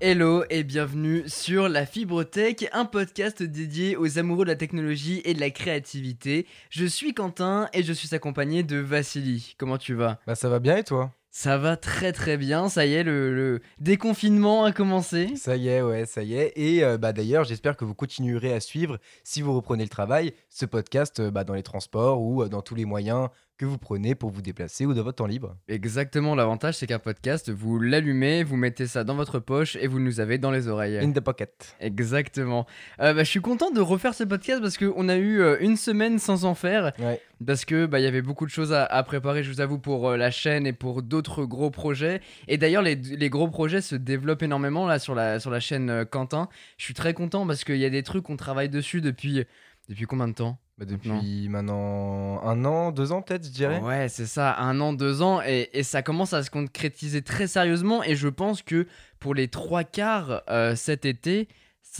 Hello et bienvenue sur La Fibre Tech, un podcast dédié aux amoureux de la technologie et de la créativité. Je suis Quentin et je suis accompagné de Vassili. Comment tu vas? Bah ça va bien et toi? Ça va très très bien, ça y est, le, le déconfinement a commencé. Ça y est, ouais, ça y est. Et euh, bah d'ailleurs, j'espère que vous continuerez à suivre, si vous reprenez le travail, ce podcast euh, bah, dans les transports ou euh, dans tous les moyens que vous prenez pour vous déplacer ou de votre temps libre. Exactement, l'avantage c'est qu'un podcast, vous l'allumez, vous mettez ça dans votre poche et vous nous avez dans les oreilles. In the pocket. Exactement. Euh, bah, je suis content de refaire ce podcast parce qu'on a eu euh, une semaine sans en faire. Ouais. Parce que bah, y avait beaucoup de choses à, à préparer, je vous avoue, pour euh, la chaîne et pour d'autres gros projets. Et d'ailleurs, les, les gros projets se développent énormément là sur la, sur la chaîne Quentin. Je suis très content parce qu'il y a des trucs qu'on travaille dessus depuis. Depuis combien de temps? Bah, depuis maintenant un an, deux ans peut-être, je dirais. Ouais, c'est ça, un an, deux ans, et, et ça commence à se concrétiser très sérieusement, et je pense que pour les trois quarts euh, cet été,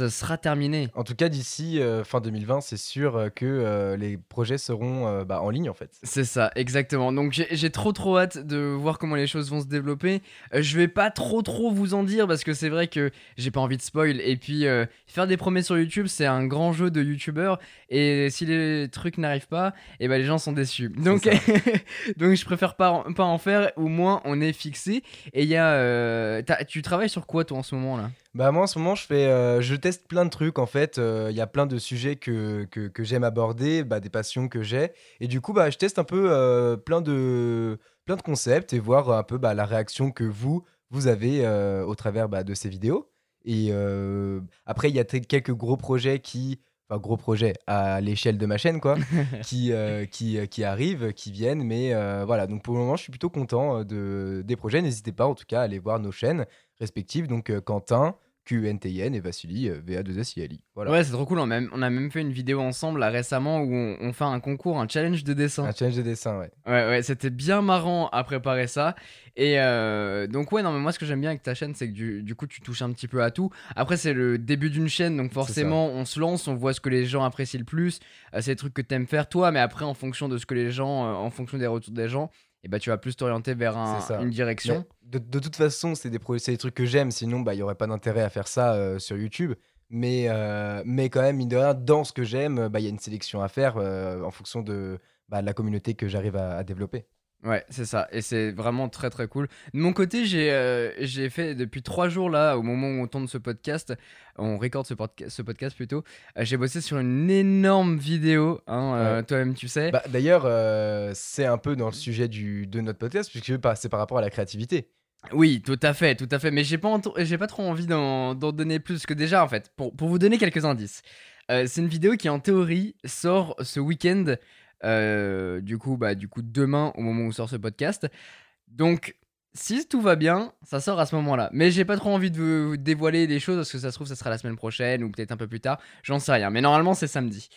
sera terminé. En tout cas, d'ici euh, fin 2020, c'est sûr euh, que euh, les projets seront bah, en ligne en fait. C'est ça, exactement. Donc j'ai trop trop hâte de voir comment les choses vont se développer. Je vais pas trop trop vous en dire parce que c'est vrai que j'ai pas envie de spoil. Et puis faire des promesses sur YouTube, c'est un grand jeu de youtubeur. Et si les trucs n'arrivent pas, et ben les gens sont déçus. Donc, donc je préfère pas, en- pas en faire. Au moins on est fixé. Et il y a, tu travailles sur quoi toi en ce moment là? Bah moi en ce moment je fais, euh, je teste plein de trucs en fait. Euh, Il y a plein de sujets que, que, j'aime aborder, bah, des passions que j'ai. Et du coup bah je teste un peu euh, plein de plein de concepts et voir un peu bah, la réaction que vous vous avez euh, au travers bah, de ces vidéos. Et euh, après il y a quelques gros projets qui Enfin, gros projets à l'échelle de ma chaîne, quoi, qui, euh, qui, euh, qui arrivent, qui viennent. Mais euh, voilà, donc pour le moment, je suis plutôt content euh, de, des projets. N'hésitez pas, en tout cas, à aller voir nos chaînes respectives. Donc, euh, Quentin, QNTN et Vassili, euh, VA2SILI. Voilà. Ouais, c'est trop cool. On a, même, on a même fait une vidéo ensemble là récemment où on, on fait un concours, un challenge de dessin. Un challenge de dessin, ouais. Ouais, ouais, c'était bien marrant à préparer ça. Et euh, donc, ouais, non, mais moi, ce que j'aime bien avec ta chaîne, c'est que du, du coup, tu touches un petit peu à tout. Après, c'est le début d'une chaîne, donc forcément, on se lance, on voit ce que les gens apprécient le plus. Euh, c'est des trucs que t'aimes faire toi, mais après, en fonction de ce que les gens, euh, en fonction des retours des gens, et bah, tu vas plus t'orienter vers un- une direction. De, de toute façon, c'est des, trucs que j'aime. Sinon, bah, il n'y aurait pas d'intérêt à faire ça euh, sur YouTube. Mais, euh, mais quand même, mine de rien, dans ce que j'aime, bah, il y a une sélection à faire euh, en fonction de, bah, de la communauté que j'arrive à, à développer. Ouais, c'est ça. Et c'est vraiment très très cool. De mon côté, j'ai euh, j'ai fait depuis trois jours là, au moment où on tourne ce podcast, on recorde ce, podca- ce podcast plutôt, euh, j'ai bossé sur une énorme vidéo. Hein, euh, Ouais. Toi-même, tu sais. Bah, D'ailleurs, c'est un peu dans le sujet du, de notre podcast, puisque c'est par rapport à la créativité. Oui, tout à fait, tout à fait. Mais j'ai pas, j'ai pas trop envie d'en donner plus que déjà, en fait, pour, pour vous donner quelques indices. c'est une vidéo qui, en théorie, sort ce week-end. Euh, du coup, bah, du coup, demain, au moment où sort ce podcast. Donc, si tout va bien, ça sort à ce moment-là. Mais j'ai pas trop envie de vous dévoiler des choses parce que ça se trouve, ça sera la semaine prochaine ou peut-être un peu plus tard. J'en sais rien. Mais normalement, c'est samedi.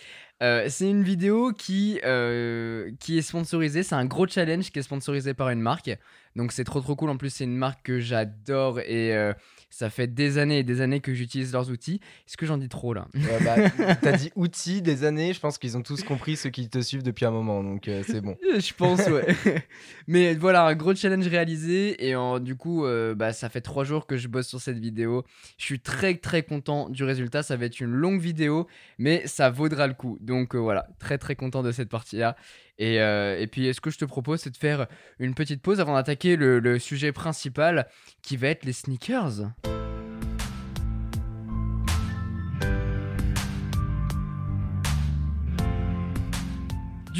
Euh, c'est une vidéo qui, euh, qui est sponsorisée. C'est un gros challenge qui est sponsorisé par une marque. Donc c'est trop trop cool. En plus, c'est une marque que j'adore et ça fait des années et des années que j'utilise leurs outils. Est-ce que j'en dis trop là? Euh, bah, T'as dit outils des années, je pense qu'ils ont tous compris ceux qui te suivent depuis un moment, donc euh, c'est bon. Je pense, ouais. Mais voilà, un gros challenge réalisé. Et en- du coup, euh, bah, ça fait trois jours que je bosse sur cette vidéo. Je suis très très content du résultat. Ça va être une longue vidéo, mais ça vaudra le coup. Donc euh, voilà, très très content de cette partie-là. Et, euh, et puis, ce que je te propose, c'est de faire une petite pause avant d'attaquer le sujet principal qui va être les sneakers?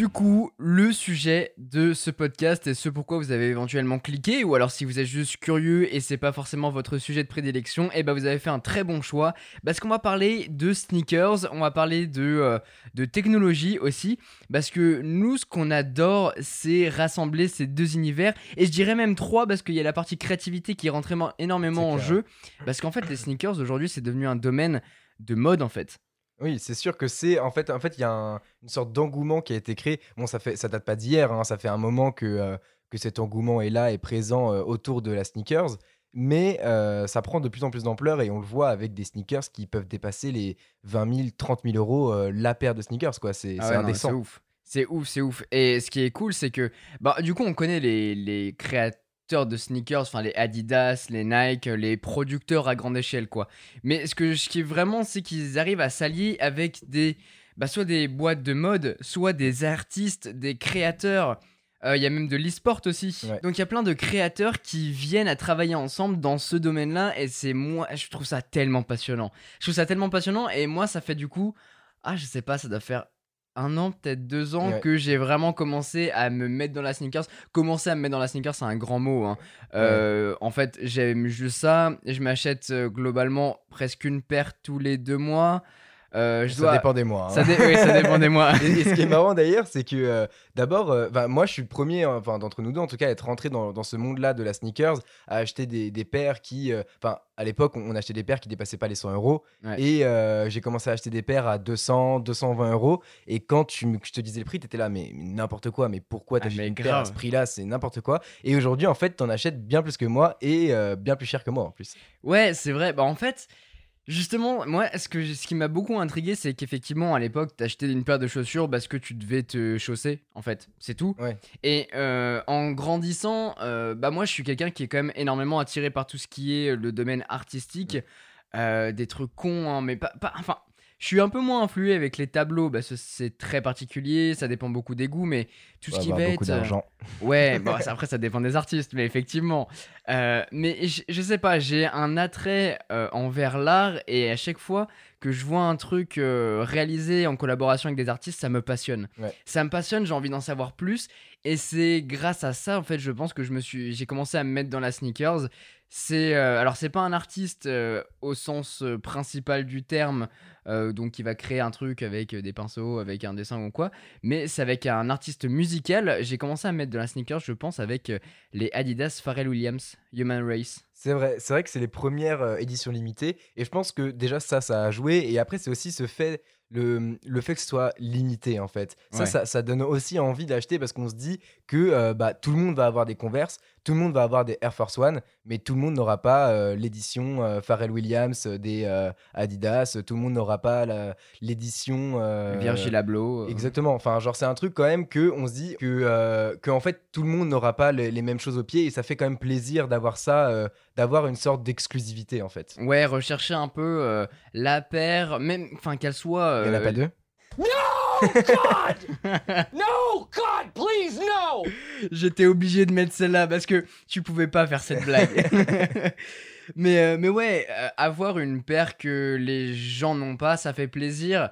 Du coup, le sujet de ce podcast et ce pourquoi vous avez éventuellement cliqué, ou alors si vous êtes juste curieux et c'est pas forcément votre sujet de prédilection, et ben vous avez fait un très bon choix. Parce qu'on va parler de sneakers, on va parler de, euh, de technologie aussi, parce que nous, ce qu'on adore, c'est rassembler ces deux univers, et je dirais même trois, parce qu'il y a la partie créativité qui rentre énormément en jeu, parce qu'en fait, les sneakers aujourd'hui, c'est devenu un domaine de mode en fait. Oui, c'est sûr que c'est en fait, en fait, il y a un- une sorte d'engouement qui a été créé. Bon, ça fait, ça date pas d'hier, hein, ça fait un moment que euh, que cet engouement est là, est présent euh, autour de la sneakers. Mais euh, ça prend de plus en plus d'ampleur et on le voit avec des sneakers qui peuvent dépasser les 20 000, 30 000 euros euh, la paire de sneakers, quoi. C'est Ah c'est ouais, non, mais indécent. C'est ouf. C'est ouf, c'est ouf. Et ce qui est cool, c'est que, bah, du coup, on connaît les, les créateurs constructeurs de sneakers, enfin les Adidas, les Nike, les producteurs à grande échelle, quoi. Mais ce, que, ce qui est vraiment, c'est qu'ils arrivent à s'allier avec des, bah, soit des boîtes de mode, soit des artistes, des créateurs. Euh, Il y a même de l'e-sport aussi. Ouais. Donc il y a plein de créateurs qui viennent à travailler ensemble dans ce domaine-là. Et c'est moi, je trouve ça tellement passionnant. Je trouve ça tellement passionnant. Et moi, ça fait du coup, ah, je sais pas, ça doit faire un an, peut-être deux ans Ouais. que j'ai vraiment commencé à me mettre dans la sneakers. Commencer à me mettre dans la sneakers, c'est un grand mot. hein. Euh, En fait, j'aime juste ça. Je m'achète euh, globalement presque une paire tous les deux mois. Euh, je Ça dois... dépend des mois. hein. Ça, dé- oui, ça dépend des mois. Et, et ce qui est marrant d'ailleurs, c'est que euh, d'abord, euh, moi je suis le premier, enfin d'entre nous deux en tout cas, à être rentré dans, dans ce monde-là de la sneakers, à acheter des, des paires qui, enfin à l'époque, on, on achetait des paires qui dépassaient pas les 100 euros. Ouais. Et j'ai commencé à acheter des paires à 200, 220 euros. Et quand tu, je te disais le prix, t'étais là, mais, mais n'importe quoi, mais pourquoi Ah, t'achètes mais une paire à grave. ce prix-là? C'est n'importe quoi. Et aujourd'hui, en fait, t'en achètes bien plus que moi et bien plus cher que moi en plus. Ouais, c'est vrai. Bah, en fait, justement, moi, ce, que, ce qui m'a beaucoup intrigué, c'est qu'effectivement, à l'époque, t'achetais une paire de chaussures parce que tu devais te chausser, en fait. C'est tout. Ouais. Et euh, en grandissant, euh, bah, moi, je suis quelqu'un qui est quand même énormément attiré par tout ce qui est le domaine artistique. Euh, des trucs cons, hein, mais pas, pas- Enfin. Je suis un peu moins influé avec les tableaux, c'est très particulier, ça dépend beaucoup des goûts, mais tout Faut ce qui avoir va beaucoup être. euh, d'argent. Ouais, bon, après ça dépend des artistes, mais effectivement. Euh, mais je, je sais pas, j'ai un attrait euh, envers l'art et à chaque fois que je vois un truc euh, réalisé en collaboration avec des artistes, ça me passionne. Ouais. Ça me passionne, j'ai envie d'en savoir plus et c'est grâce à ça en fait, je pense que je me suis, j'ai commencé à me mettre dans la sneakers. C'est euh, alors c'est pas un artiste euh, au sens euh, principal du terme, donc qui va créer un truc avec des pinceaux, avec un dessin ou quoi, mais c'est avec un artiste musical. J'ai commencé à me mettre de la sneakers, je pense, avec les Adidas Pharrell Williams Human Race. C'est vrai, c'est vrai que c'est les premières éditions limitées et je pense que déjà ça, ça a joué et après c'est aussi ce fait, le, le fait que ce soit limité en fait. Ça, Ouais. ça, ça donne aussi envie d'acheter parce qu'on se dit que euh, bah, tout le monde va avoir des Converse, tout le monde va avoir des Air Force One, mais tout le monde n'aura pas euh, l'édition euh, Pharrell Williams des Adidas, tout le monde n'aura pas la- l'édition Virgil Abloh. Exactement. Enfin, genre, c'est un truc quand même que on se dit que, que en fait, tout le monde n'aura pas les, les mêmes choses au pied et ça fait quand même plaisir d'avoir ça, d'avoir une sorte d'exclusivité en fait. Ouais, rechercher un peu euh, la paire, même, enfin qu'elle soit. Il n'y en a euh, pas deux No, God, please, no! J'étais obligé de mettre celle-là parce que tu pouvais pas faire cette blague. mais, euh, mais ouais, euh, avoir une paire que les gens n'ont pas, ça fait plaisir.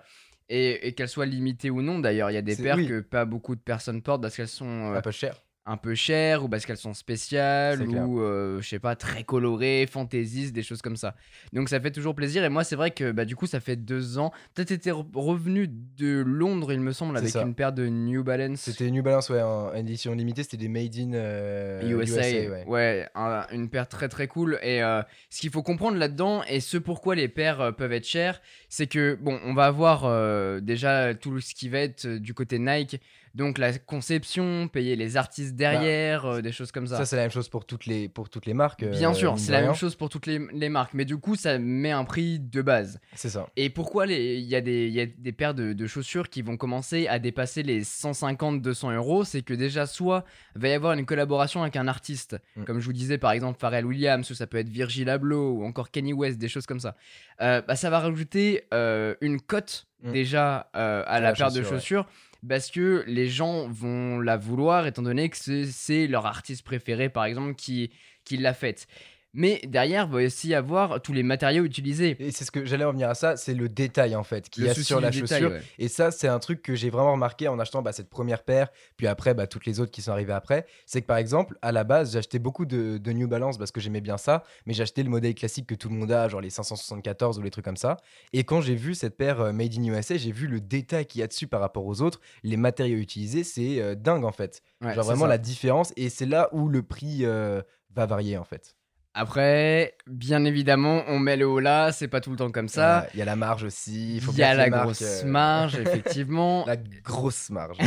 Et, et qu'elle soit limitée ou non, d'ailleurs, il y a des paires oui. que pas beaucoup de personnes portent parce qu'elles sont euh, Un peu cher. Un peu chères ou parce qu'elles sont spéciales ou euh, je sais pas très colorées, fantaisistes, des choses comme ça. Donc ça fait toujours plaisir et moi c'est vrai que bah du coup ça fait deux ans. Peut-être été re- revenu de Londres il me semble avec ça. une paire de New Balance. C'était New Balance, ouais, en édition limitée, c'était des Made in euh, USA, ouais. ouais, un- une paire très très cool. Et euh, ce qu'il faut comprendre là-dedans, et ce pourquoi les paires euh, peuvent être chères, c'est que, bon, on va avoir euh, déjà tout ce qui va être euh, du côté Nike, donc la conception, payer les artistes derrière, euh, des choses comme ça. Ça, c'est la même chose pour toutes les, pour toutes les marques. Bien euh, sûr, c'est la même chose pour toutes les, les marques, mais du coup, ça met un prix de base. C'est ça. Et pourquoi il y, a des- y a des paires de, de chaussures qui vont commencer à dépasser les 150-200 euros? C'est que déjà, soit va y avoir une collaboration avec un artiste, Mm. comme je vous disais par exemple Pharrell Williams, ou ça peut être Virgil Abloh, ou encore Kanye West, des choses comme ça. Euh, bah, ça va rajouter euh, une cote Mm. déjà euh, à À la, la paire de ouais. chaussures. Parce que les gens vont la vouloir étant donné que c'est- c'est leur artiste préféré par exemple qui, qui l'a faite. Mais derrière, va aussi y avoir tous les matériaux utilisés. Et c'est ce que j'allais revenir à ça, c'est le détail en fait a souci sur la détail, chaussure. ouais. Et ça, c'est un truc que j'ai vraiment remarqué en achetant bah, cette première paire, puis après bah, toutes les autres qui sont arrivées après. C'est que par exemple, à la base, j'achetais beaucoup de, de New Balance parce que j'aimais bien ça, mais j'achetais le modèle classique que tout le monde a, genre les 574 ou les trucs comme ça. Et quand j'ai vu cette paire euh, Made in USA, j'ai vu le détail qu'il y a dessus par rapport aux autres, les matériaux utilisés, c'est euh, dingue en fait. Ouais, genre vraiment ça. la différence, et c'est là où le prix euh, va varier en fait. Après, bien évidemment, on met le haut là, c'est pas tout le temps comme ça. Il y a la marge aussi, il faut Il y a la marques, grosse euh, marge, effectivement. La grosse marge.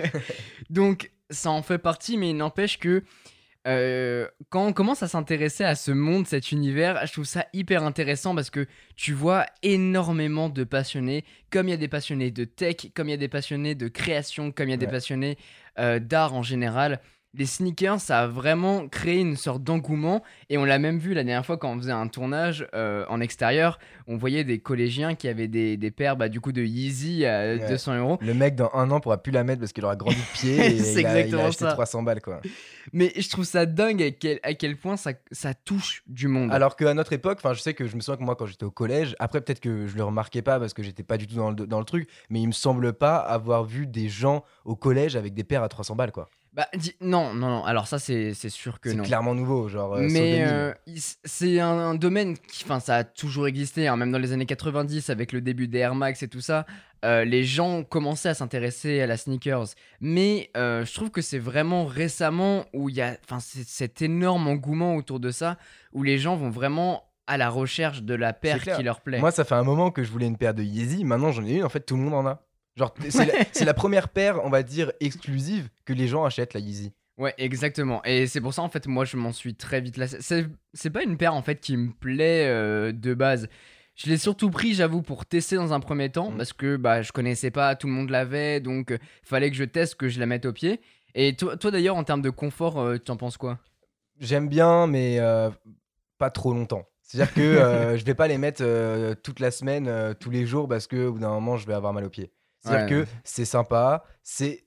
Donc, ça en fait partie, mais il n'empêche que euh, quand on commence à s'intéresser à ce monde, cet univers, je trouve ça hyper intéressant parce que tu vois énormément de passionnés, comme il y a des passionnés de tech, comme il y a des passionnés de création, comme il y a des passionnés euh, d'art en général. Les sneakers, ça a vraiment créé une sorte d'engouement. Et on l'a même vu la dernière fois quand on faisait un tournage euh, en extérieur. On voyait des collégiens qui avaient des, des paires bah, du coup de Yeezy à Ouais. 200 euros. Le mec, dans un an, pourra plus la mettre parce qu'il aura grandi de pied et C'est il, a, il a acheté ça. 300 balles, quoi. Mais je trouve ça dingue à quel, à quel point ça, ça touche du monde. Alors qu'à notre époque, enfin, je sais que je me souviens que moi, quand j'étais au collège, après, peut-être que je le remarquais pas parce que j'étais pas du tout dans le, dans le truc, mais il me semble pas avoir vu des gens au collège avec des paires à 300 balles, quoi. Bah, non, non, non. Alors ça, c'est c'est sûr que C'est non. clairement nouveau, genre. euh, Mais euh, il- c'est un, un domaine qui, enfin, ça a toujours existé, hein, même dans les années 90 avec le début des Air Max et tout ça. euh, les gens commençaient à s'intéresser à la sneakers, mais euh, je trouve que c'est vraiment récemment où il y a, enfin, c'est- cet énorme engouement autour de ça, où les gens vont vraiment à la recherche de la paire clair. qui leur plaît. Moi, ça fait un moment que je voulais une paire de Yeezy. Maintenant, j'en ai une. En fait, tout le monde en a. Genre, c'est la, c'est la première paire, on va dire, exclusive que les gens achètent, la Yeezy. Ouais, exactement. Et c'est pour ça, en fait, moi, je m'en suis très vite lassé. C'est c'est pas une paire, en fait, qui me plaît euh, de base. Je l'ai surtout pris, j'avoue, pour tester dans un premier temps, Mhm. parce que bah, je connaissais pas, tout le monde l'avait, donc il fallait que je teste, que je la mette au pied. Et toi, toi d'ailleurs, en termes de confort, euh, tu en penses quoi? J'aime bien, mais euh, pas trop longtemps. C'est-à-dire que euh, je vais pas les mettre euh, toute la semaine, euh, tous les jours, parce que au bout d'un moment, je vais avoir mal aux pieds. C'est-à-dire Ouais. que c'est sympa, c'est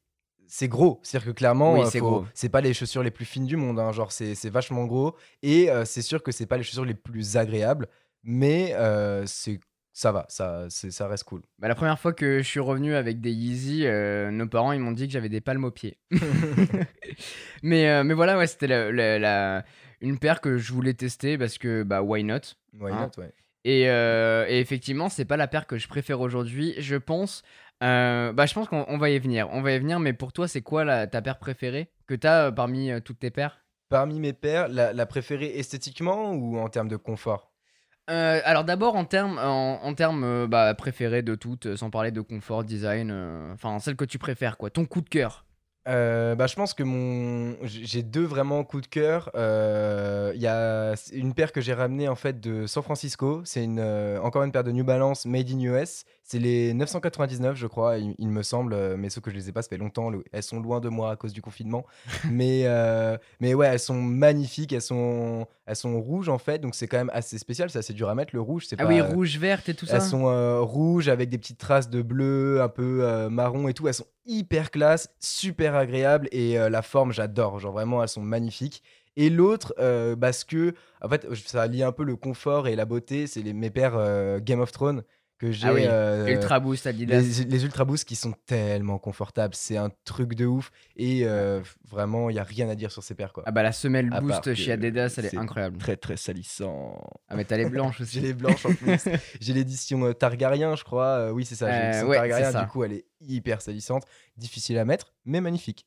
c'est gros. C'est-à-dire que clairement, Oui, euh, c'est faut- pas les chaussures les plus fines du monde. hein. Genre, c'est vachement gros. Et euh, c'est sûr que c'est pas les chaussures les plus agréables, mais euh, c'est ça va, ça, ça reste cool. bah, La première fois que je suis revenu avec des Yeezy, euh, nos parents, ils m'ont dit que j'avais des palmes aux pieds. mais, mais voilà, ouais, c'était la- la- la- une paire que je voulais tester, parce que, bah, why not Why Hein. not, ouais. Et, euh, et effectivement, c'est pas la paire que je préfère aujourd'hui. Je pense, euh, bah, je pense qu'on on va y venir. On va y venir, mais pour toi, c'est quoi la, ta paire préférée que t'as euh, parmi euh, toutes tes paires? Parmi mes paires, la, la préférée esthétiquement ou en termes de confort? Alors d'abord en termes en, en termes bah, préférés de toutes, sans parler de confort, design, enfin celle que tu préfères quoi, ton coup de cœur. Euh, bah, je pense que mon j'ai deux vraiment coups de cœur. Euh, Il y a une paire que j'ai ramenée en fait de San Francisco. C'est une euh, encore une paire de New Balance made in US. C'est les 999 je crois, il, il me semble. euh, Mais sauf que je les ai pas, ça fait longtemps. le- Elles sont loin de moi à cause du confinement. mais euh, mais ouais, elles sont magnifiques. Elles sont elles sont rouges en fait, donc c'est quand même assez spécial. C'est assez dur à mettre le rouge. C'est Ah pas- oui, rouge, verte et tout ça. elles sont euh, rouges avec des petites traces de bleu, un peu euh, marron et tout. Elles sont hyper classe, super agréables et euh, la forme, j'adore. Genre vraiment, elles sont magnifiques. Et l'autre, euh, parce que en fait, ça allie un peu le confort et la beauté. C'est les, mes paires euh, Game of Thrones que j'ai. Ah oui, euh, Ultra Boost Adidas. les, les Ultra Boost qui sont tellement confortables. C'est un truc de ouf. Et euh, vraiment, il n'y a rien à dire sur ces paires. Quoi. Ah bah la semelle À Boost chez Adidas, elle est incroyable. Très, très salissant. Ah mais t'as les blanches J'ai aussi. les blanches en plus. J'ai l'édition euh, Targaryen, je crois. Oui, c'est ça. J'ai l'édition ouais, Targaryen. c'est ça. Du coup, elle est hyper salissante, difficile à mettre, mais magnifique.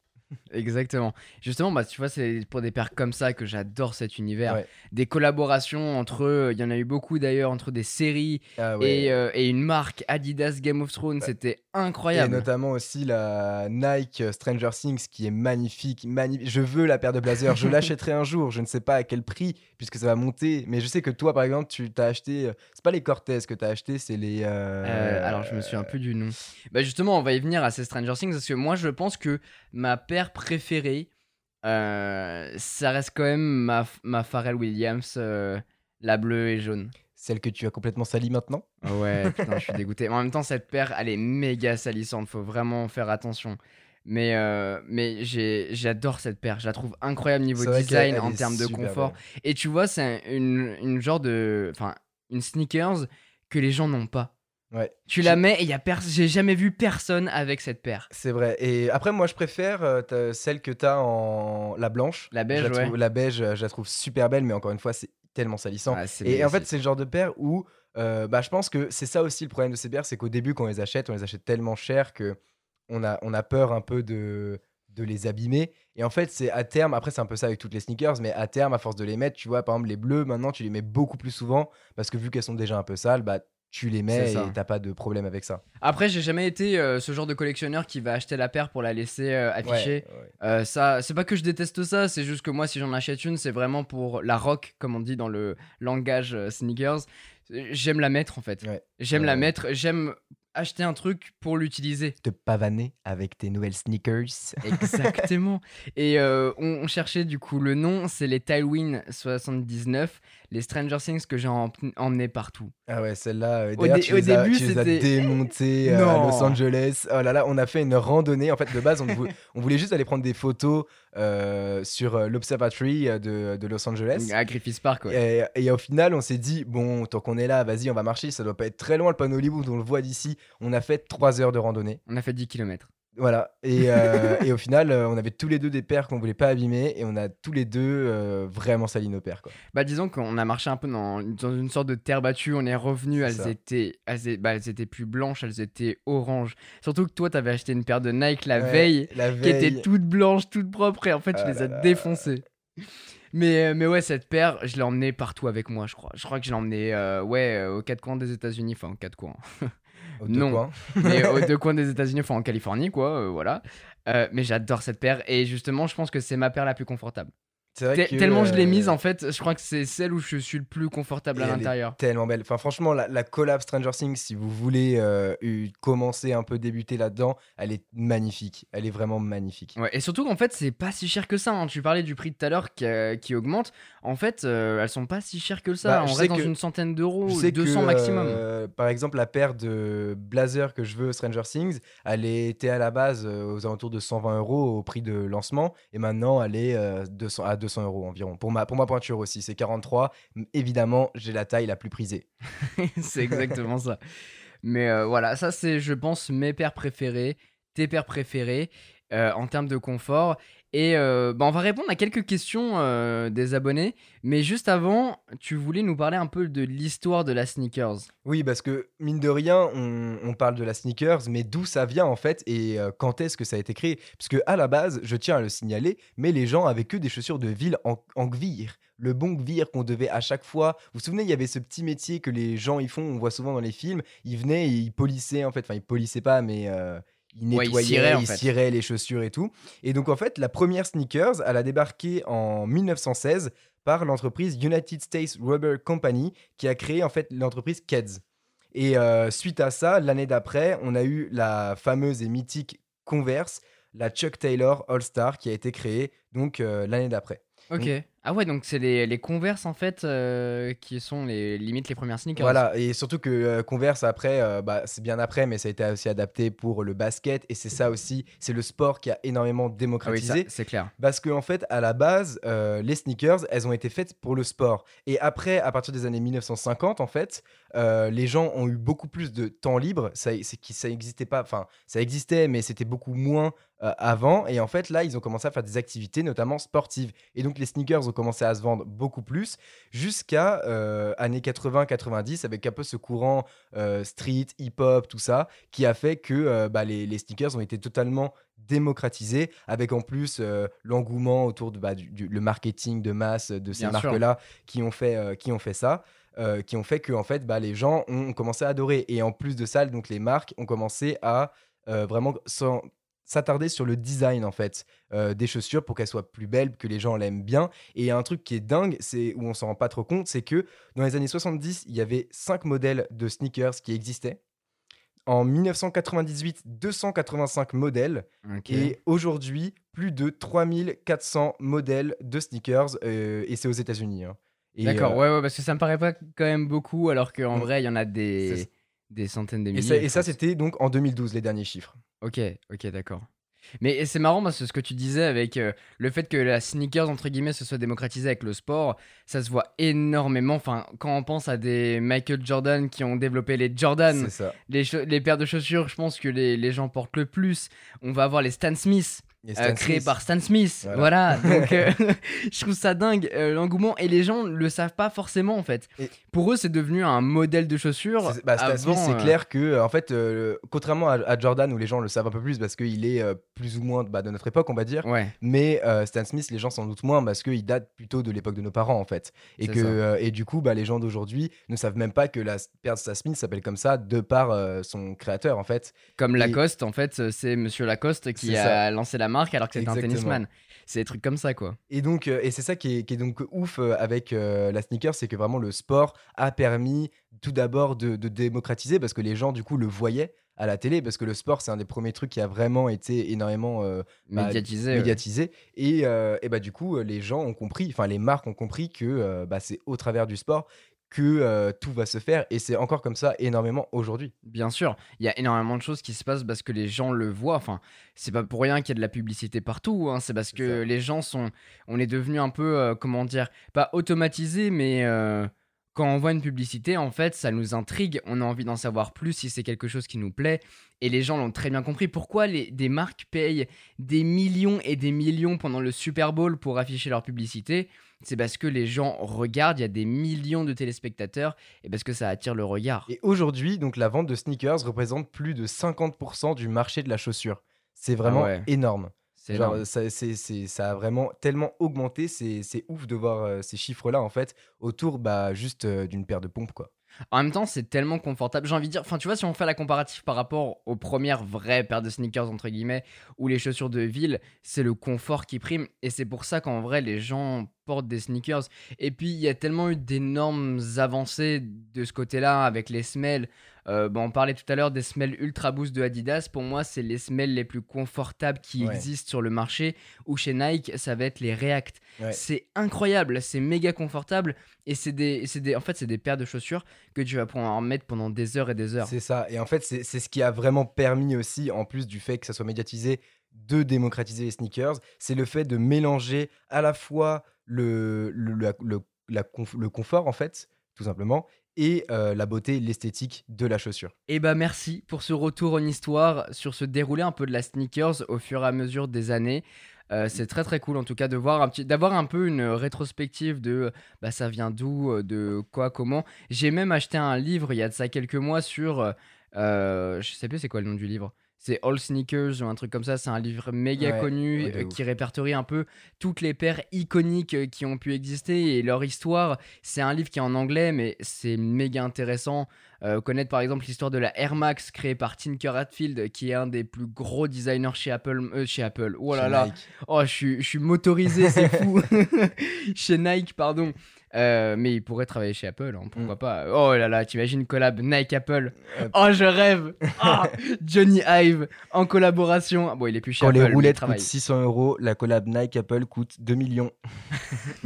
Exactement. Justement, bah, tu vois, c'est pour des paires comme ça que j'adore cet univers. Ouais. Des collaborations entre, euh, il y en a eu beaucoup d'ailleurs, entre des séries Ah ouais. et, euh, et une marque Adidas Game of Thrones. C'était Et incroyable. notamment aussi la Nike Stranger Things qui est magnifique, magnifique. Je veux la paire de blazers, je l'achèterai un jour. Je ne sais pas à quel prix puisque ça va monter, mais je sais que toi, par exemple, tu t'as acheté. euh, C'est pas les Cortez que t'as acheté, c'est les. euh, Euh, alors, je me souviens plus du nom. Bah, justement, on va y venir à ces Stranger Things parce que moi, je pense que ma paire préférée, euh, ça reste quand même ma, ma Pharrell Williams, euh, la bleue et jaune. Celle que tu as complètement salie maintenant? Ouais, putain, je suis dégoûté. Mais en même temps, cette paire, elle est méga salissante. Faut vraiment faire attention. Mais, euh, mais j'adore cette paire. Je la trouve incroyable niveau design, en termes de confort. belle. Et tu vois, c'est une, une genre de. Enfin, une sneakers que les gens n'ont pas. Ouais. Tu la mets et y a pers- j'ai jamais vu personne avec cette paire. C'est vrai. Et après, moi, je préfère euh, t'as- celle que tu as en la blanche. La beige, Je la ouais. trouve- La beige, euh, je la trouve super belle, mais encore une fois, c'est tellement salissant. Ah, Et en fait, c'est le genre de paire où euh, bah, je pense que c'est ça aussi le problème de ces paires, c'est qu'au début, quand on les achète, on les achète tellement cher que on a, on a peur un peu de, de les abîmer. Et en fait, c'est à terme, après, c'est un peu ça avec toutes les sneakers, mais à terme, à force de les mettre, tu vois, par exemple, les bleus, maintenant, tu les mets beaucoup plus souvent parce que vu qu'elles sont déjà un peu sales, bah, tu les mets et t'as pas de problème avec ça. Après, j'ai jamais été euh, ce genre de collectionneur qui va acheter la paire pour la laisser euh, afficher. Ouais, ouais. Euh, ça, c'est pas que je déteste ça, c'est juste que moi, si j'en achète une, c'est vraiment pour la rock, comme on dit dans le langage sneakers. J'aime la mettre en fait. Ouais. J'aime la mettre. J'aime acheter un truc pour l'utiliser. Te pavaner avec tes nouvelles sneakers. Exactement. Et euh, on, on cherchait du coup le nom, c'est les Tailwind 79, les Stranger Things que j'ai em- emmenés partout. Ah ouais, celle-là. euh, Au dé- tu, au les as- début, tu les as euh, à. Los Angeles. Oh là là, on a fait une randonnée. En fait, de base, on, vou- on voulait juste aller prendre des photos euh, sur l'Observatory de, de Los Angeles. À Griffith Park, ouais. Et, et au final, on s'est dit, bon, tant qu'on est là, vas-y, on va marcher. Ça doit pas être très loin le panneau Hollywood, on le voit d'ici. On a fait 3 heures de randonnée. On a fait 10 km. Voilà. Et, euh, et au final, euh, on avait tous les deux des paires qu'on voulait pas abîmer. Et on a tous les deux euh, vraiment sali nos paires. Quoi. Bah disons qu'on a marché un peu dans, dans une sorte de terre battue, on est revenu, elles ça. étaient, elles, bah, elles étaient plus blanches, elles étaient oranges. Surtout que toi, t'avais acheté une paire de Nike la Ouais, veille, la qui veille. était toute blanche, toute propre, et en fait, tu Ah les as défoncées. Mais, mais ouais, cette paire, je l'ai emmenée partout avec moi, je crois. Je crois que je l'ai emmenée ouais, aux quatre coins des États-Unis, enfin aux quatre coins. Aux deux non. coins. mais aux deux coins des États-Unis, enfin en Californie, quoi, euh, voilà. Euh, mais j'adore cette paire, et justement, je pense que c'est ma paire la plus confortable. C'est vrai que, Tellement je l'ai euh, mise, en fait, je crois que c'est celle où je suis le plus confortable à l'intérieur. tellement belle. Enfin, franchement, la, la collab Stranger Things, si vous voulez euh, commencer un peu débuter là-dedans, elle est magnifique. Elle est vraiment magnifique. Ouais, et surtout qu'en fait, c'est pas si cher que ça. hein. Tu parlais du prix de tout à l'heure qui, euh, qui augmente. En fait, euh, elles sont pas si chères que ça. Bah, On reste dans que- une centaine d'euros, Je sais 200 que, maximum. euh, par exemple, la paire de blazer que je veux Stranger Things, elle était à la base euh, aux alentours de 120 euros au prix de lancement, et maintenant elle est euh, 200, à 200 euros environ. Pour ma, pour ma pointure aussi, c'est 43. M- Évidemment, j'ai la taille la plus prisée. c'est exactement ça. Mais voilà, ça c'est, je pense, mes paires préférées, tes paires préférées en termes de confort. Et euh, bah, on va répondre à quelques questions euh, des abonnés. Mais juste avant, tu voulais nous parler un peu de l'histoire de la sneakers. Oui, parce que mine de rien, on, parle de la sneakers, mais d'où ça vient en fait et euh, quand est-ce que ça a été créé? Parce que à la base, je tiens à le signaler, mais les gens avaient que des chaussures de ville en, en gvir. Le bon gvir qu'on devait à chaque fois. Vous vous souvenez, il y avait ce petit métier que les gens ils font, on voit souvent dans les films. Ils venaient et ils polissaient en fait, enfin ils polissaient pas, mais Ouais, en ils fait. ciraient les chaussures et tout. Et donc en fait, la première sneakers, elle a débarqué en 1916 par l'entreprise United States Rubber Company qui a créé en fait l'entreprise Keds. Et euh, suite à ça, l'année d'après, on a eu la fameuse et mythique Converse, la Chuck Taylor All Star qui a été créée donc euh, l'année d'après. Ok. Ah ouais, donc c'est les, les Converse en fait euh, qui sont les limites les premières sneakers. Voilà, et surtout que euh, Converse après, euh, bah, c'est bien après, mais ça a été aussi adapté pour le basket et c'est ça aussi, c'est le sport qui a énormément Ah oui, démocratisé. ça, c'est clair. Parce qu'en en fait, à la base, les sneakers, elles ont été faites pour le sport. Et après, à partir des années 1950, en fait, les gens ont eu beaucoup plus de temps libre. Ça, c'est qui ça existait pas. Enfin, ça existait, mais c'était beaucoup moins euh, avant. Et en fait, là, ils ont commencé à faire des activités, notamment sportives. Et donc, les sneakers ont commencé à se vendre beaucoup plus jusqu'à euh, années 80-90 avec un peu ce courant euh, street, hip-hop, tout ça, qui a fait que euh, bah, les, les sneakers ont été totalement démocratisés, avec en plus euh, l'engouement autour de bah, du, du- le marketing de masse de ces Bien sûr. marques-là qui ont fait euh, qui ont fait ça. euh, qui ont fait que en fait bah, les gens ont commencé à adorer et en plus de ça donc les marques ont commencé à vraiment s'en- s'attarder sur le design en fait euh, des chaussures pour qu'elles soient plus belles que les gens l'aiment bien et un truc qui est dingue c'est où on s'en rend pas trop compte c'est que dans les années 70 il y avait cinq modèles de sneakers qui existaient en 1998 285 modèles et aujourd'hui, plus de 3400 modèles de sneakers, euh, et c'est aux États-Unis. hein. D'accord, euh, ouais, ouais, parce que ça me paraît pas quand même beaucoup, alors qu'en Mm. vrai, il y en a des, ça. des centaines de milliers. ça, et ça, pense. c'était donc en 2012, les derniers chiffres. Ok, ok, d'accord. Mais c'est marrant parce que ce que tu disais avec euh, le fait que la sneakers, entre guillemets, se soit démocratisée avec le sport, ça se voit énormément. Enfin, quand on pense à des Michael Jordan qui ont développé les Jordan, les, paires de chaussures, je pense que les, les gens portent le plus. On va avoir les Stan Smith, Stan créés Smith. par Stan Smith. Voilà, Voilà. donc euh, je trouve ça dingue euh, l'engouement et les gens le savent pas forcément en fait. Et- Pour eux, c'est devenu un modèle de chaussures. C'est- bah, Stan avant, Smith, c'est euh, clair que, euh, en fait, euh, contrairement à, à Jordan, où les gens le savent un peu plus parce qu'il est euh, plus ou moins bah, de notre époque, on va dire, Ouais, mais euh, Stan Smith, les gens s'en doutent moins parce qu'il date plutôt de l'époque de nos parents, en fait. Et, que, euh, et du coup, bah, les gens d'aujourd'hui ne savent même pas que la paire de Stan Smith s'appelle comme ça de par euh, son créateur, en fait. comme Et- Lacoste, en fait, euh, c'est Monsieur Lacoste qui a lancé la marque alors que c'était un tennisman. C'est des trucs comme ça, quoi. Et donc, euh, et c'est ça qui est, qui est donc ouf euh, avec euh, la sneaker, c'est que vraiment le sport a permis tout d'abord de, de démocratiser parce que les gens du coup le voyaient. à la télé parce que le sport c'est un des premiers trucs qui a vraiment été énormément euh, bah, Médiatisé. ouais. et, euh, et bah du coup les gens ont compris enfin les marques ont compris que euh, bah, c'est au travers du sport que euh, tout va se faire et c'est encore comme ça énormément aujourd'hui Bien sûr, il y a énormément de choses qui se passent parce que les gens le voient. Enfin, c'est pas pour rien qu'il y a de la publicité partout. hein, C'est parce que les gens sont. On est devenu un peu, euh, comment dire, pas automatisé, mais euh, quand on voit une publicité, en fait, ça nous intrigue. On a envie d'en savoir plus si c'est quelque chose qui nous plaît. Et les gens l'ont très bien compris. Pourquoi les, des marques payent des millions et des millions pendant le Super Bowl pour afficher leur publicité? C'est parce que les gens regardent, il y a des millions de téléspectateurs et parce que ça attire le regard. et aujourd'hui donc la vente de sneakers représente plus de 50% du marché de la chaussure c'est vraiment ouais. énorme ça, a vraiment tellement augmenté, c'est c'est ouf de voir euh, ces chiffres-là en fait autour bah, juste euh, d'une paire de pompes quoi. En même temps, c'est tellement confortable. J'ai envie de dire, enfin, tu vois, si on fait la comparative par rapport aux premières vraies paires de sneakers, entre guillemets, ou les chaussures de ville, c'est le confort qui prime. Et c'est pour ça qu'en vrai, les gens portent des sneakers. Et puis, il y a tellement eu d'énormes avancées de ce côté-là avec les semelles. Euh, bon, on parlait tout à l'heure des semelles Ultra Boost de Adidas. Pour moi, c'est les semelles les plus confortables qui Ouais. existent sur le marché. Ou chez Nike, ça va être les React. Ouais. C'est incroyable, c'est méga confortable. Et c'est des, des, en fait, c'est des paires de chaussures que tu vas pouvoir en mettre pendant des heures et des heures. C'est ça. Et en fait, c'est c'est ce qui a vraiment permis aussi, en plus du fait que ça soit médiatisé, de démocratiser les sneakers, c'est le fait de mélanger à la fois le, le, la- le- la conf- le confort en fait, tout simplement, et euh, la beauté, l'esthétique de la chaussure. Et bah merci pour ce retour en histoire sur ce déroulé un peu de la sneakers au fur et à mesure des années. Euh, c'est très très cool en tout cas de voir un petit, d'avoir un peu une rétrospective de bah ça vient d'où, euh, de quoi, comment. J'ai même acheté un livre il y a de ça quelques mois sur, je sais plus c'est quoi le nom du livre. C'est All Sneakers ou un truc comme ça. C'est un livre méga Ouais, connu ouais, euh, qui répertorie un peu toutes les paires iconiques euh, qui ont pu exister et leur histoire. C'est un livre qui est en anglais, mais c'est méga intéressant. Euh, connaître par exemple l'histoire de la Air Max créée par Tinker Hatfield, qui est un des plus gros designers chez Apple. euh, chez Apple. Oh là Chez là. Nike. Oh, je suis, je suis motorisé, c'est fou. chez Nike, pardon. Euh, mais il pourrait travailler chez Apple, hein, pourquoi Mm. pas. Oh là là, t'imagines collab Nike-Apple. Oh, je rêve. Ah, Johnny Ive en collaboration. Bon, il est plus chez Quand Apple. les mais il roulettes coûtent 600 euros, la collab Nike-Apple coûte 2 millions.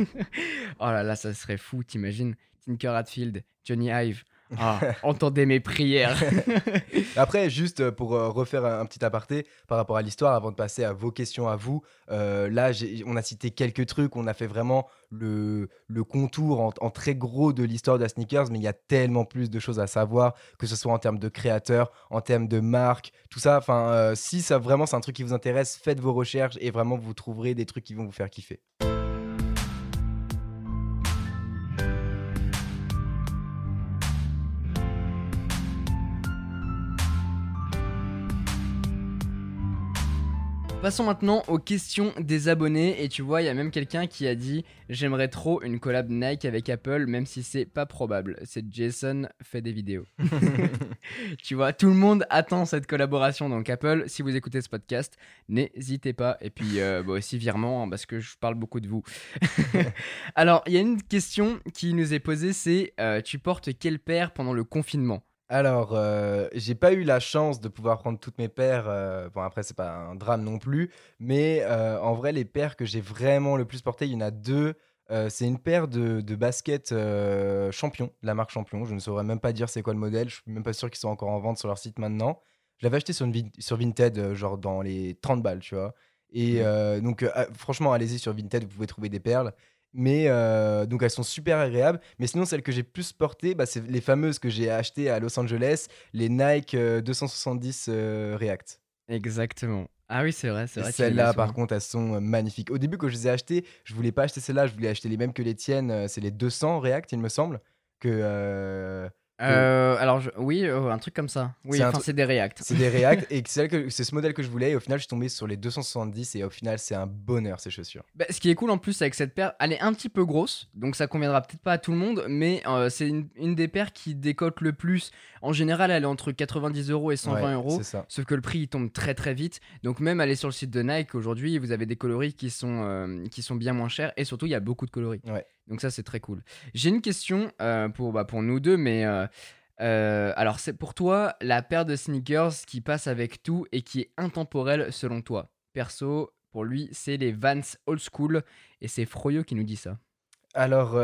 Oh là là, ça serait fou, t'imagines Tinker Hatfield, Johnny Ive. Ah, entendez mes prières. Après, juste euh, pour euh, refaire un, petit aparté par rapport à l'histoire, avant de passer à vos questions à vous, euh, là, on a cité quelques trucs, on a fait vraiment le, le contour en, en très gros de l'histoire de la sneakers, mais il y a tellement plus de choses à savoir, que ce soit en termes de créateurs, en termes de marques, tout ça. Enfin, euh, si ça vraiment c'est un truc qui vous intéresse, faites vos recherches et vraiment vous trouverez des trucs qui vont vous faire kiffer. Passons maintenant aux questions des abonnés. Et tu vois, il y a même quelqu'un qui a dit J'aimerais trop une collab Nike avec Apple, même si c'est pas probable. C'est Jason fait des vidéos. tu vois, tout le monde attend cette collaboration. Donc, Apple, si vous écoutez ce podcast, n'hésitez pas. Et puis, euh, bah, aussi virement, hein, parce que je parle beaucoup de vous. Alors, il y a une question qui nous est posée c'est euh, Tu portes quelle paire pendant le confinement? Alors, euh, j'ai pas eu la chance de pouvoir prendre toutes mes paires. euh, bon, après, c'est pas un drame non plus. Mais euh, en vrai, les paires que j'ai vraiment le plus portées, il y en a deux. Euh, c'est une paire de, de baskets euh, Champion, de la marque Champion. Je ne saurais même pas dire c'est quoi le modèle. Je suis même pas sûr qu'ils sont encore en vente sur leur site maintenant. Je l'avais acheté sur, une Vin- sur Vinted, euh, genre dans les 30 balles, tu vois. Et euh, donc, euh, ah, franchement, allez-y sur Vinted, vous pouvez trouver des perles. Mais euh, donc elles sont super agréables. Mais sinon, celles que j'ai plus portées, bah, c'est les fameuses que j'ai achetées à Los Angeles, les Nike euh, 270 euh, React. Exactement. Ah oui, c'est vrai, c'est vrai. Celles-là, par contre, elles sont euh, magnifiques. Au début, quand je les ai achetées, je voulais pas acheter celles-là, je voulais acheter les mêmes que les tiennes. euh, C'est les 200 React, il me semble. Que euh, Euh, alors, je- oui, euh, un truc comme ça. Oui, enfin, c'est des React. c'est des React et c'est ce modèle que je voulais. Et au final, je suis tombé sur les 270 et au final, c'est un bonheur ces chaussures. Bah, ce qui est cool en plus avec cette paire, elle est un petit peu grosse, donc ça conviendra peut-être pas à tout le monde, mais euh, c'est une, une des paires qui décote le plus. En général, elle est entre 90 euros et 120 Ouais, euros. C'est ça. Sauf que le prix il tombe très très vite. Donc même aller sur le site de Nike aujourd'hui, vous avez des coloris qui sont, qui sont bien moins chers et surtout il y a beaucoup de coloris. Ouais. Donc ça c'est très cool. J'ai une question euh, pour, bah, pour nous deux, mais euh, Euh, alors, c'est pour toi la paire de sneakers qui passe avec tout et qui est intemporelle selon toi? Perso, pour lui, c'est les Vans Old School et c'est Froyo qui nous dit ça. Alors,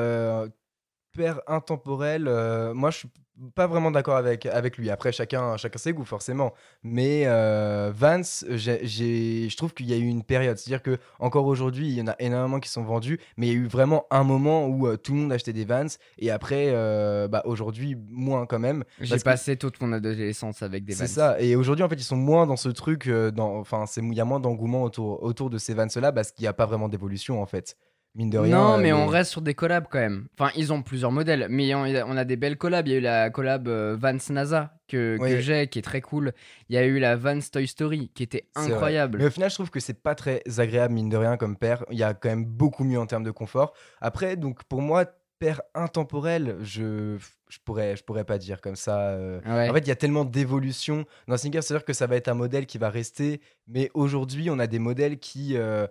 intemporel, euh, moi je suis pas vraiment d'accord avec, avec lui. Après, chacun, chacun ses goûts, forcément. Mais euh, Vance, je trouve qu'il y a eu une période. C'est-à-dire que encore aujourd'hui, il y en a énormément qui sont vendus, mais il y a eu vraiment un moment où euh, tout le monde achetait des Vans. Et après, euh, bah, aujourd'hui, moins quand même. J'ai que- passé toute mon adolescence avec des Vans. C'est ça. Et aujourd'hui, en fait, ils sont moins dans ce truc. dans, enfin, il y a moins d'engouement autour, autour de ces Vans-là parce qu'il n'y a pas vraiment d'évolution, en fait. Mine de rien. non, euh, mais on reste sur des collabs quand même. Enfin, ils ont plusieurs modèles, mais on on a des belles collabs. Il y a eu la collab euh, Vans NASA que, j'ai, qui est très cool. Il y a eu la Vans Toy Story, qui était incroyable. Mais au final, je trouve que c'est pas très agréable, mine de rien, comme paire. Il y a quand même beaucoup mieux en termes de confort. Après, donc pour moi, paire intemporelle, je, je, pourrais, je pourrais pas dire comme ça. euh. Ouais. En fait, il y a tellement d'évolution dans le sneaker, c'est-à-dire que ça va être un modèle qui va rester. Mais aujourd'hui, on a des modèles qui. euh,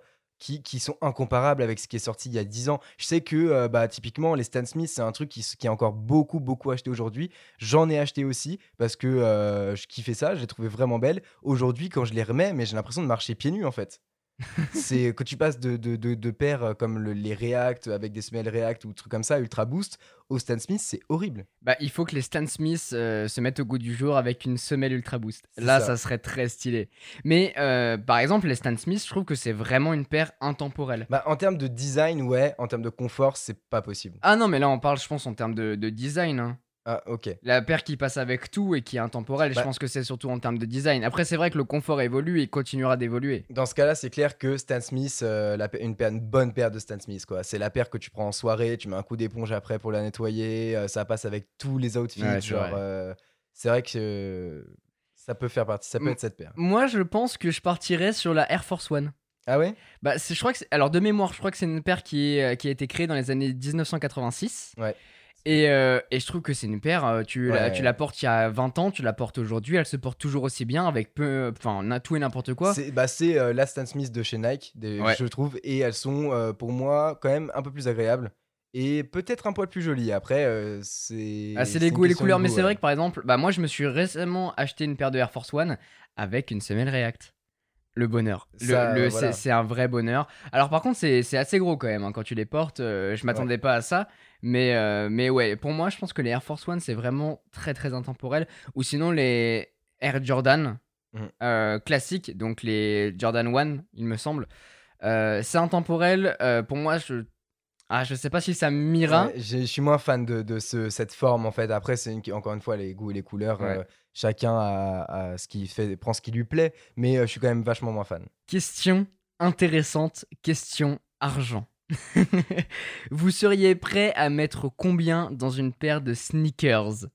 qui, sont incomparables avec ce qui est sorti il y a 10 ans. Je sais que, euh, bah, typiquement, les Stan Smith, c'est un truc qui est encore beaucoup, beaucoup acheté aujourd'hui. J'en ai acheté aussi parce que euh, je kiffais ça, je l'ai trouvé vraiment belle. Aujourd'hui, quand je les remets, mais j'ai l'impression de marcher pieds nus en fait. C'est que tu passes de, de, de, de paires euh, comme le- les React avec des semelles React ou trucs comme ça, Ultra Boost, au Stan Smith, c'est horrible. Bah, il faut que les Stan Smith euh, se mettent au goût du jour avec une semelle Ultra Boost. Là, ça. ça. serait très stylé. Mais euh, par exemple, les Stan Smith, je trouve que c'est vraiment une paire intemporelle. Bah, en termes de design, ouais, en termes de confort, c'est pas possible. Ah non, mais là, on parle, je pense, en termes de, de design. hein. Ah, ok. La paire qui passe avec tout et qui est intemporelle, Bah- je pense que c'est surtout en termes de design. Après, c'est vrai que le confort évolue et continuera d'évoluer. Dans ce cas-là, c'est clair que Stan Smith, euh, la une, paire- une bonne paire de Stan Smith, quoi. C'est la paire que tu prends en soirée, tu mets un coup d'éponge après pour la nettoyer, euh, ça passe avec tous les outfits. Ouais, c'est genre, vrai. euh, c'est vrai que ça peut faire partie, ça peut être cette paire. Moi, je pense que je partirais sur la Air Force One. Ah ouais? Bah, je crois que alors de mémoire, je crois que c'est une paire qui, est, qui a été créée dans les années 1986. Ouais. Et, euh, et je trouve que c'est une paire, euh, tu, la, Ouais. tu la portes il y a 20 ans, tu la portes aujourd'hui, elle se porte toujours aussi bien avec peu, enfin, tout et n'importe quoi. C'est bah, euh, la Stan Smith de chez Nike, des- Ouais. je trouve, et elles sont euh, pour moi quand même un peu plus agréables et peut-être un poil plus jolies. Après, c'est. Ah, c'est les goûts et les couleurs, mais c'est vrai que par exemple, bah, moi je me suis récemment acheté une paire de Air Force One avec une semelle React. Le bonheur. Le- Ça, le- c'est- voilà. C'est un vrai bonheur. Alors par contre, c'est assez gros quand même. hein, quand tu les portes, euh, je m'attendais pas à ça. Mais, euh, mais ouais, pour moi, je pense que les Air Force One, c'est vraiment très très intemporel. Ou sinon, les Air Jordan Mhm. euh, classiques, donc les Jordan 1, il me semble. Euh, c'est intemporel. pour moi, je... Ah, je sais pas si ça m'ira. Ouais, je suis moins fan de, de ce- cette forme en fait. Après, c'est une- encore une fois les goûts et les couleurs. Ouais. euh, chacun a, a ce qui fait, prend ce qui lui plaît, mais euh, je suis quand même vachement moins fan. Question intéressante, question argent. Vous seriez prêt à mettre combien dans une paire de sneakers?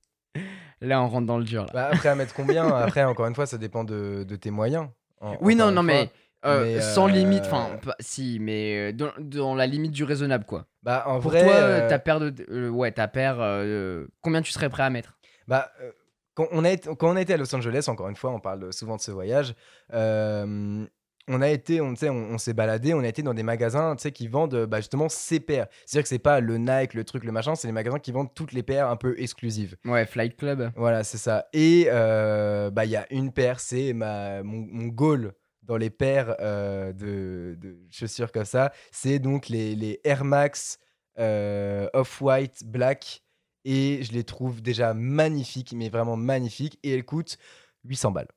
Là, on rentre dans le dur. Là. Bah, après, à mettre combien? Après, encore une fois, ça dépend de, de tes moyens. en- oui, non, non, mais. Euh, sans euh, limite. Enfin, pas- si, mais euh, dans, dans la limite du raisonnable, quoi. Bah, en Pour vrai, toi, euh, ta paire de, euh, ouais, ta paire, euh, combien tu serais prêt à mettre? Bah, euh, quand, on a été, quand on été à Los Angeles, encore une fois, on parle souvent de ce voyage. euh, on a été, on, on, on s'est baladé, on a été dans des magasins tu sais, qui vendent euh, bah, justement ces paires. C'est-à-dire que c'est pas le Nike, le truc, le machin, c'est les magasins qui vendent toutes les paires un peu exclusives. Ouais, Flight Club. Voilà, c'est ça. Et euh, bah, il y a une paire, c'est mon, mon goal dans les paires euh, de, de chaussures comme ça. C'est donc les, les Air Max euh, Off-White Black. Et je les trouve déjà magnifiques, mais vraiment magnifiques. Et elles coûtent 800 balles.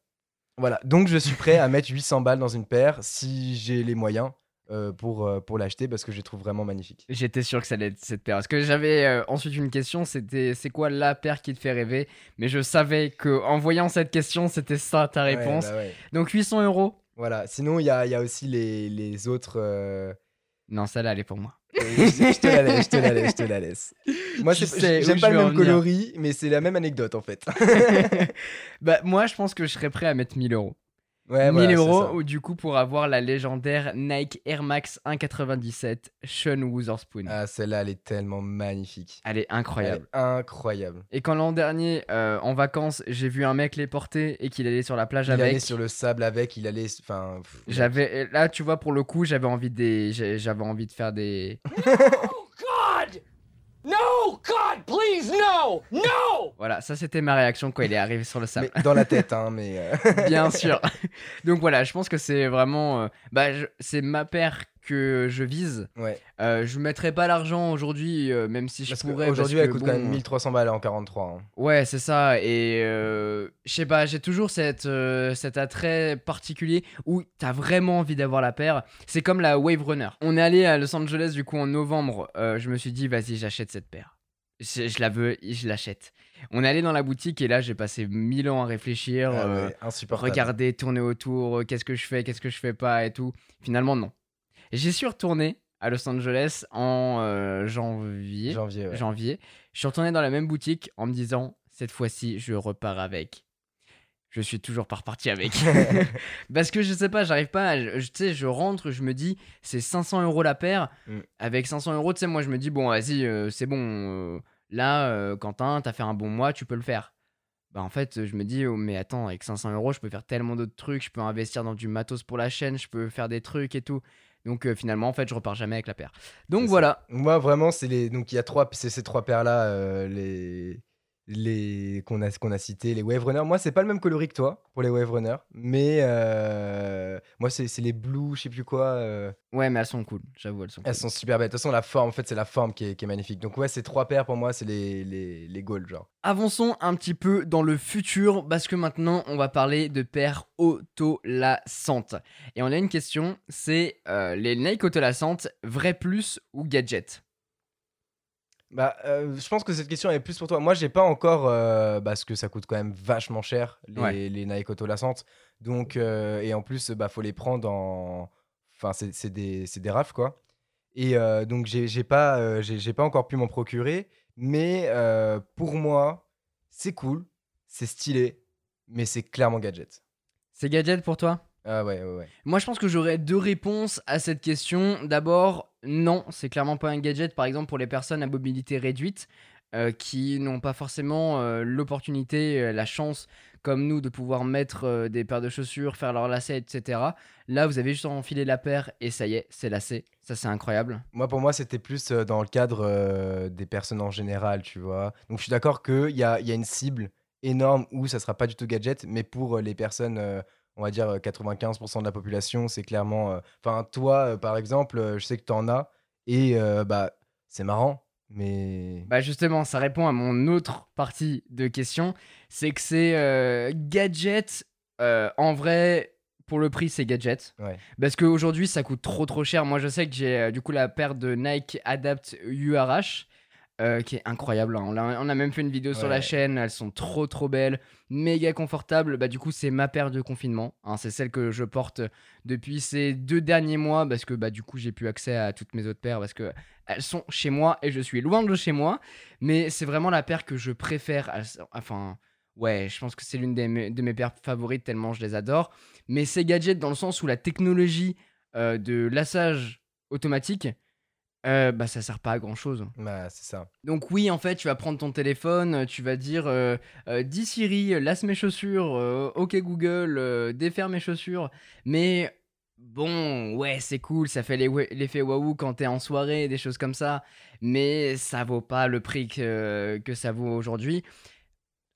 Voilà, donc je suis prêt à mettre 800 balles dans une paire si j'ai les moyens euh, pour, euh, pour l'acheter parce que je les trouve vraiment magnifiques. J'étais sûr que ça allait être cette paire. Parce que j'avais euh, ensuite une question, c'était c'est quoi la paire qui te fait rêver? Mais je savais que en voyant cette question, c'était ça ta Ouais, réponse. bah ouais. Donc 800 euros Voilà, sinon il y a, il y a aussi les, les autres. euh, Non, celle-là, elle est pour moi. je, je te la laisse, je te la laisse, je te la laisse. Moi, Tu c'est- sais où j'aime je pas le veux en même venir. coloris, mais c'est la même anecdote en fait. bah, moi, je pense que je serais prêt à mettre 1000 euros. Ouais, 1000 voilà, c'est euros, ou du coup, pour avoir la légendaire Nike Air Max 1,97 Sean Wotherspoon. Ah, celle-là, elle est tellement magnifique. Elle est incroyable. Elle est incroyable. Et quand l'an dernier, euh, en vacances, j'ai vu un mec les porter et qu'il allait sur la plage Il allait avec. sur le sable avec, il allait. Enfin. J'avais là, tu vois, pour le coup, j'avais envie de des, j'avais envie de faire des. Oh, God! Ouais, ouais, ouais, c'est ça. No, God! Please, no! No! Voilà, ça c'était ma réaction quand il est arrivé sur le sable. Mais dans la tête, hein, mais. euh, Bien sûr. Donc voilà, je pense que c'est vraiment. euh, bah, c'est ma paire que je vise. ouais. Euh, je mettrai pas l'argent aujourd'hui, euh, même si je pourrais. qu'aujourd'hui, parce elle coûte quand même bon, 1300 balles en 43. hein. Ouais, c'est ça. Et euh, je sais pas, j'ai toujours cette, euh, cet attrait particulier où t'as vraiment envie d'avoir la paire. C'est comme la Wave Runner. On est allé à Los Angeles du coup en novembre. je me suis dit, vas-y, j'achète cette paire. Je, je la veux, je l'achète. On est allé dans la boutique et là, j'ai passé mille ans à réfléchir. Ah ouais, regarder, tourner autour, qu'est-ce que je fais, qu'est-ce que je fais pas et tout. Finalement, non. J'y suis retourné à Los Angeles en euh, janvier. Janvier, ouais. janvier. Je suis retourné dans la même boutique en me disant cette fois-ci, je repars avec. Je suis toujours pas reparti avec. Parce que je sais pas, j'arrive pas. à- je- Tu sais, je rentre, je me dis c'est 500 euros la paire. Mm. Avec 500 euros, tu sais, moi je me dis bon, vas-y, euh, c'est bon. euh, là, Quentin, t'as fait un bon mois, tu peux le faire. Bah en fait, je me dis, oh, mais attends, avec 500 euros, je peux faire tellement d'autres trucs, je peux investir dans du matos pour la chaîne, je peux faire des trucs et tout. Donc euh, finalement, en fait, je repars jamais avec la paire. Donc ça. voilà. Moi, vraiment, c'est les. Donc, il y a trois. C'est ces trois paires-là, euh, les. Les qu'on a, qu'on a cités, les Wave Runner. Moi, c'est pas le même coloris que toi pour les Wave Runner, mais euh, moi, c'est les Blue, je sais plus quoi. euh, Ouais, mais elles sont cool, j'avoue, elles sont cool. elles sont super belles. De toute façon, la forme, en fait, c'est la forme qui est, qui est magnifique. Donc, ouais, ces trois paires pour moi, c'est les, les, les goals, genre. Avançons un petit peu dans le futur parce que maintenant on va parler de paires autolassantes. Et on a une question, c'est euh, les Nike autolassantes, vrai plus ou gadget? Bah, euh, je pense que cette question est plus pour toi. Moi, j'ai pas encore, euh, parce que ça coûte quand même vachement cher les, Ouais. les Nike autolassantes. Donc, euh, et en plus, bah, faut les prendre en, enfin, c'est des, des rafles quoi. Et donc, j'ai pas, j'ai pas encore pu m'en procurer. Mais pour moi, c'est cool, c'est stylé, mais c'est clairement gadget. C'est gadget pour toi? Ah ouais, ouais, ouais. Moi je pense que j'aurais deux réponses à cette question. D'abord, non, c'est clairement pas un gadget, par exemple pour les personnes à mobilité réduite. euh, qui n'ont pas forcément euh, l'opportunité, euh, la chance, comme nous, de pouvoir mettre des paires de chaussures, faire leurs lacets, etc. Là, vous avez juste enfiler la paire et ça y est, c'est lacé. Ça, c'est incroyable. Moi, pour moi, c'était plus dans le cadre des personnes en général, tu vois. Donc, je suis d'accord qu'il y a, y a une cible énorme où ça sera pas du tout gadget, mais pour les personnes, on va dire euh, 95% de la population, c'est clairement. euh, Enfin, toi, euh, par exemple, euh, je sais que tu en as, et euh, bah, c'est marrant, mais. Bah justement, ça répond à mon autre partie de question. C'est que c'est euh, gadget. euh, en vrai, pour le prix, c'est gadget. Ouais. Parce qu'aujourd'hui, ça coûte trop trop cher. Moi, je sais que j'ai euh, du coup la paire de Nike Adapt URH. Euh, qui est incroyable. hein. On, a, on a même fait une vidéo sur la chaîne. Elles sont trop trop belles, méga confortables. Bah du coup, c'est ma paire de confinement. hein. C'est celle que je porte depuis ces deux derniers mois parce que bah du coup, j'ai plus accès à toutes mes autres paires parce que elles sont chez moi et je suis loin de chez moi. Mais c'est vraiment la paire que je préfère. Elles Enfin, ouais, je pense que c'est l'une de mes paires favorites tellement je les adore. Mais c'est gadget dans le sens où la technologie euh, de lassage automatique, euh, bah ça sert pas à grand chose. Bah, c'est ça. Donc oui, en fait, tu vas prendre ton téléphone, euh, tu vas dire euh, euh, dis Siri, lasse mes chaussures, ok Google, défaire mes chaussures. Mais bon, ouais, c'est cool, ça fait l'effet waouh quand t'es en soirée, des choses comme ça. Mais ça vaut pas le prix que, que ça vaut aujourd'hui.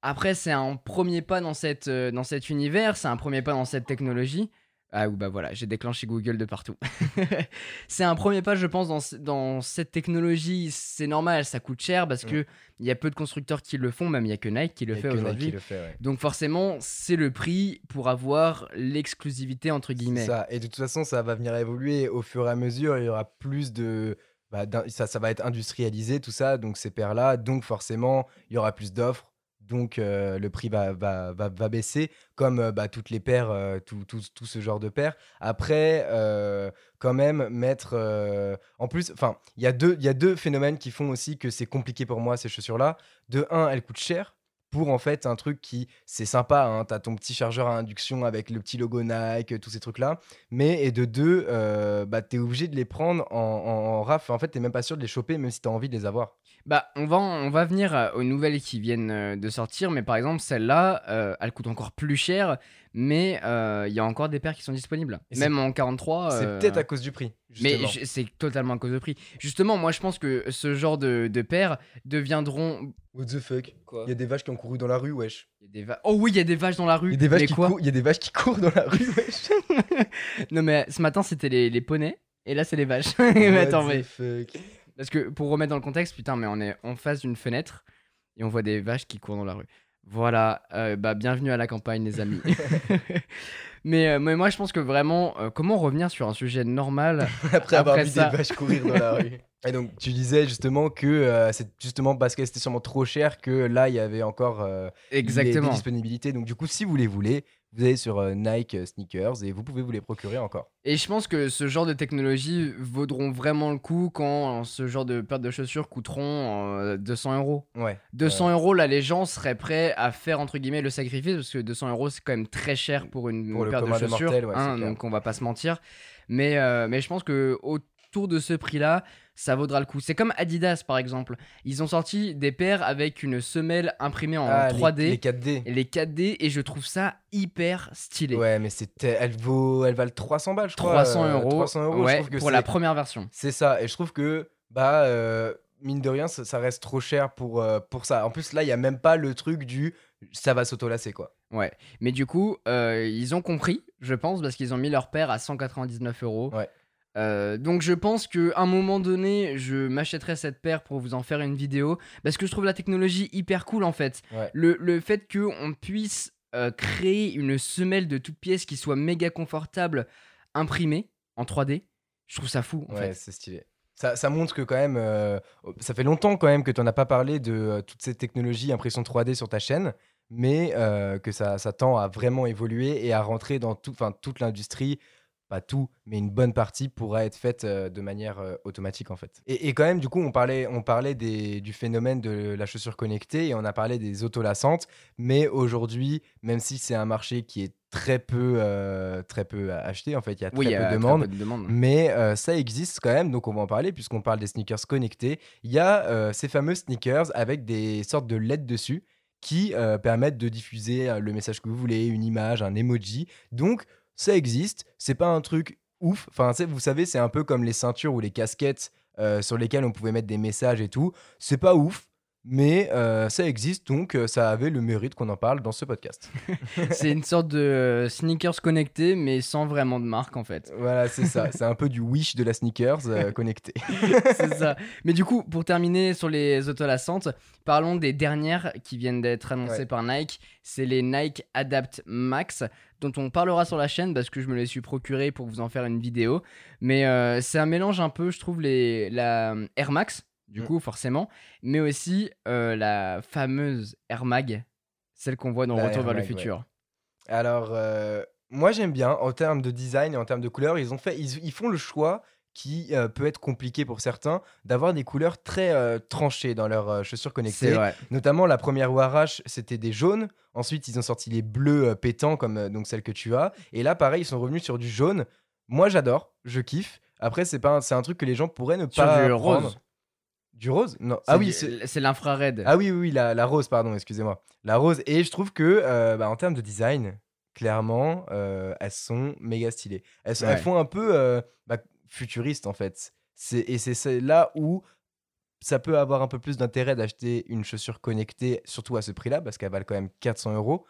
Après, c'est un premier pas dans, cette, dans cet univers, c'est un premier pas dans cette technologie. Ah ou bah voilà, j'ai déclenché Google de partout. c'est un premier pas, je pense, dans, dans cette technologie. C'est normal, ça coûte cher parce Mm. que il y a peu de constructeurs qui le font, même il y a que Nike qui le fait aujourd'hui. ouais. Donc forcément, c'est le prix pour avoir l'exclusivité entre guillemets. ça. Et de toute façon, ça va venir évoluer au fur et à mesure. Il y aura plus de. bah, ça, ça va être industrialisé, tout ça, donc ces paires-là. Donc forcément, il y aura plus d'offres. Donc euh, le prix va, va, va, va baisser, comme euh, bah, toutes les paires, euh, tout, tout, tout ce genre de paires. Après, quand même, mettre. En plus, il y, a deux- il y a deux phénomènes qui font aussi que c'est compliqué pour moi, ces chaussures-là. De un, elles coûtent cher pour en fait un truc qui c'est sympa hein, t'as ton petit chargeur à induction avec le petit logo Nike tous ces trucs là mais et de deux euh, bah t'es obligé de les prendre en, en, raf. En fait t'es même pas sûr de les choper même si t'as envie de les avoir. Bah, on va, on va venir euh, aux nouvelles qui viennent euh, de sortir, mais par exemple, celle-là, euh, elle coûte encore plus cher, mais euh, il y a encore des paires qui sont disponibles. Et Même en 43. c'est euh, peut-être à cause du prix Mais justement. c'est totalement à cause de prix. Justement, moi je pense que ce genre de, de paires deviendront. What the fuck? Quoi? Il y a des vaches qui ont couru dans la rue, wesh. Il y a des va- Oh oui, il y a des vaches dans la rue. Il y a des vaches, qui, courent, il y a des vaches qui courent dans la rue, wesh. Non mais ce matin c'était les, les poneys et là c'est les vaches. mais What attends, the mais... fuck? Parce que pour remettre dans le contexte, putain, mais on est en face d'une fenêtre et on voit des vaches qui courent dans la rue. Voilà, euh, bah bienvenue à la campagne, les amis. mais, euh, mais moi, je pense que vraiment, euh, comment revenir sur un sujet normal Après avoir vu ça. des vaches courir dans la rue. Et donc, tu disais justement que c'est justement parce que c'était sûrement trop cher que là, il y avait encore Exactement. des disponibilités. Donc, du coup, si vous les voulez, vous allez sur euh, Nike euh, Sneakers et vous pouvez vous les procurer encore. Et je pense que ce genre de technologies vaudront vraiment le coup quand ce genre de paires de chaussures coûteront euh, 200 euros. Ouais. 200 euros, là, les gens seraient prêts à faire entre guillemets le sacrifice parce que 200 euros, c'est quand même très cher pour une Pour paire de chaussures. ouais, hein, donc on va pas se mentir. Mais, euh, mais je pense que autour de ce prix-là, ça vaudra le coup. C'est comme Adidas par exemple. Ils ont sorti des paires avec une semelle imprimée en Ah, les- 3D. Les, 4D. et les 4D et je trouve ça hyper stylé. Ouais, mais c'était, elle vaut, elle valent 300 balles, je crois. 300 euh, euros, 300 euros, je ouais, trouve que pour c'est- la première version. C'est ça, et je trouve que, bah, euh, mine de rien, ça, ça reste trop cher pour, euh, pour ça. En plus, là, il y a même pas le truc du ça va s'autolasser, quoi. Ouais, mais du coup, euh, ils ont compris, je pense, parce qu'ils ont mis leur paire à 199 euros. Ouais. Euh, donc je pense qu'à un moment donné, je m'achèterai cette paire pour vous en faire une vidéo, parce que je trouve la technologie hyper cool en fait. Ouais. Le, le fait qu'on puisse euh, créer une semelle de toute pièce qui soit méga confortable, imprimée en 3D, je trouve ça fou en ouais, fait. c'est stylé. Ça, ça montre que quand même, euh, ça fait longtemps quand même que tu n'en as pas parlé de toutes ces technologies impression 3D sur ta chaîne, mais euh, que ça, ça tend à vraiment évoluer et à rentrer dans tout, toute l'industrie. Pas tout, mais une bonne partie pourra être faite euh, de manière euh, automatique en fait. Et, et quand même, du coup, on parlait, on parlait des, du phénomène de la chaussure connectée et on a parlé des autolassantes. Mais aujourd'hui, même si c'est un marché qui est très peu, euh, très peu acheté, en fait, il y a très Oui, il y peu a de très demandes. peu de demandes. Mais ça existe quand même, donc on va en parler puisqu'on parle des sneakers connectés. Il y a ces fameux sneakers avec des sortes de LED dessus qui permettent de diffuser le message que vous voulez, une image, un emoji. Donc ça existe, c'est pas un truc ouf. Enfin, vous savez, c'est un peu comme les ceintures ou les casquettes euh, sur lesquelles on pouvait mettre des messages et tout. C'est pas ouf. Mais euh, ça existe, donc euh, ça avait le mérite qu'on en parle dans ce podcast. C'est une sorte de euh, sneakers connectés, mais sans vraiment de marque en fait. Voilà, c'est ça. C'est un peu du wish de la sneakers euh, connectée. c'est ça. Mais du coup, pour terminer sur les autolassantes, parlons des dernières qui viennent d'être annoncées Ouais. par Nike. C'est les Nike Adapt Max, dont on parlera sur la chaîne parce que je me les suis procurées pour vous en faire une vidéo. Mais euh, c'est un mélange un peu, je trouve, les, la Air Max, du Mm. coup, forcément, mais aussi euh, la fameuse Air Mag, celle qu'on voit dans La Retour vers le ouais. futur. Alors, euh, moi j'aime bien en termes de design et en termes de couleurs. Ils, ont fait, ils, ils font le choix qui euh, peut être compliqué pour certains d'avoir des couleurs très euh, tranchées dans leurs euh, chaussures connectées. vrai. Notamment la première Warash, c'était des jaunes. Ensuite, ils ont sorti les bleus pétants comme donc celle que tu as. Et là, pareil, ils sont revenus sur du jaune. Moi, j'adore, je kiffe. Après, c'est pas, un- c'est un truc que les gens pourraient ne Sur pas du prendre. rose. Du rose? Non. Ah oui, c'est l'infrared. ah oui, oui, oui, la, la rose, pardon, excusez-moi. La rose. Et je trouve que, euh, bah, en termes de design, clairement, euh, elles sont méga stylées. Elles, sont- elles Ouais. font un peu euh, bah, futuriste, en fait. Et c'est là où ça peut avoir un peu plus d'intérêt d'acheter une chaussure connectée, surtout à ce prix-là, parce qu'elle valent quand même 400 euros.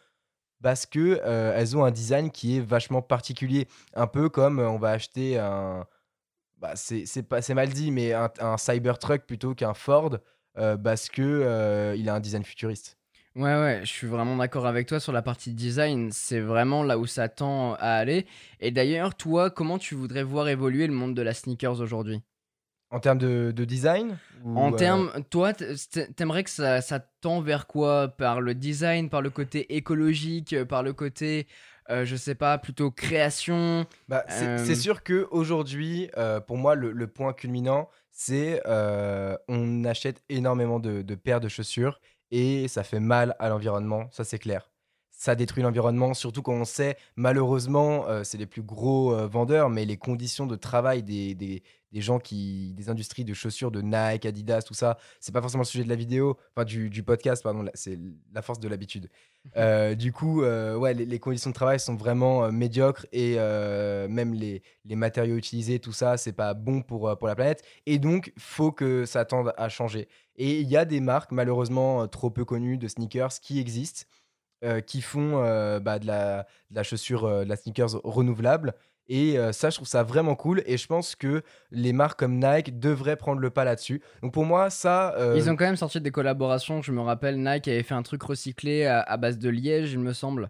Parce que elles ont un design qui est vachement particulier. Un peu comme on va acheter un. Bah, c'est mal dit, mais un, un Cybertruck plutôt qu'un Ford, euh, parce que euh, il a un design futuriste. Ouais, ouais, je suis vraiment d'accord avec toi sur la partie design. C'est vraiment là où ça tend à aller. Et d'ailleurs, toi, comment tu voudrais voir évoluer le monde de la sneakers aujourd'hui? En termes de, de design En euh, termes, toi, t'aimerais que ça, ça tend vers quoi? Par le design, par le côté écologique, par le côté, euh, je sais pas, plutôt création bah, c'est euh, sûr que aujourd'hui, euh, pour moi, le, le point culminant, c'est euh, on achète énormément de, de paires de chaussures et ça fait mal à l'environnement, ça c'est clair. ça détruit l'environnement, surtout quand on sait, malheureusement, euh, c'est les plus gros euh, vendeurs, mais les conditions de travail des, des, des gens qui, des industries de chaussures, de Nike, Adidas, tout ça, c'est pas forcément le sujet de la vidéo, enfin du, du podcast, pardon, c'est la force de l'habitude. Euh, du coup, euh, ouais, les, les conditions de travail sont vraiment euh, médiocres et même les, les matériaux utilisés, tout ça, c'est pas bon pour, pour la planète. Et donc, faut que ça tende à changer. Et il y a des marques, malheureusement trop peu connues, de sneakers qui existent, euh, qui font euh, bah, de, la, de la chaussure, euh, de la sneakers renouvelable. Et euh, ça, je trouve ça vraiment cool. Et je pense que les marques comme Nike devraient prendre le pas là-dessus. Donc pour moi, ça. euh, Ils ont quand même sorti des collaborations. Je me rappelle, Nike avait fait un truc recyclé à, à base de liège, il me semble.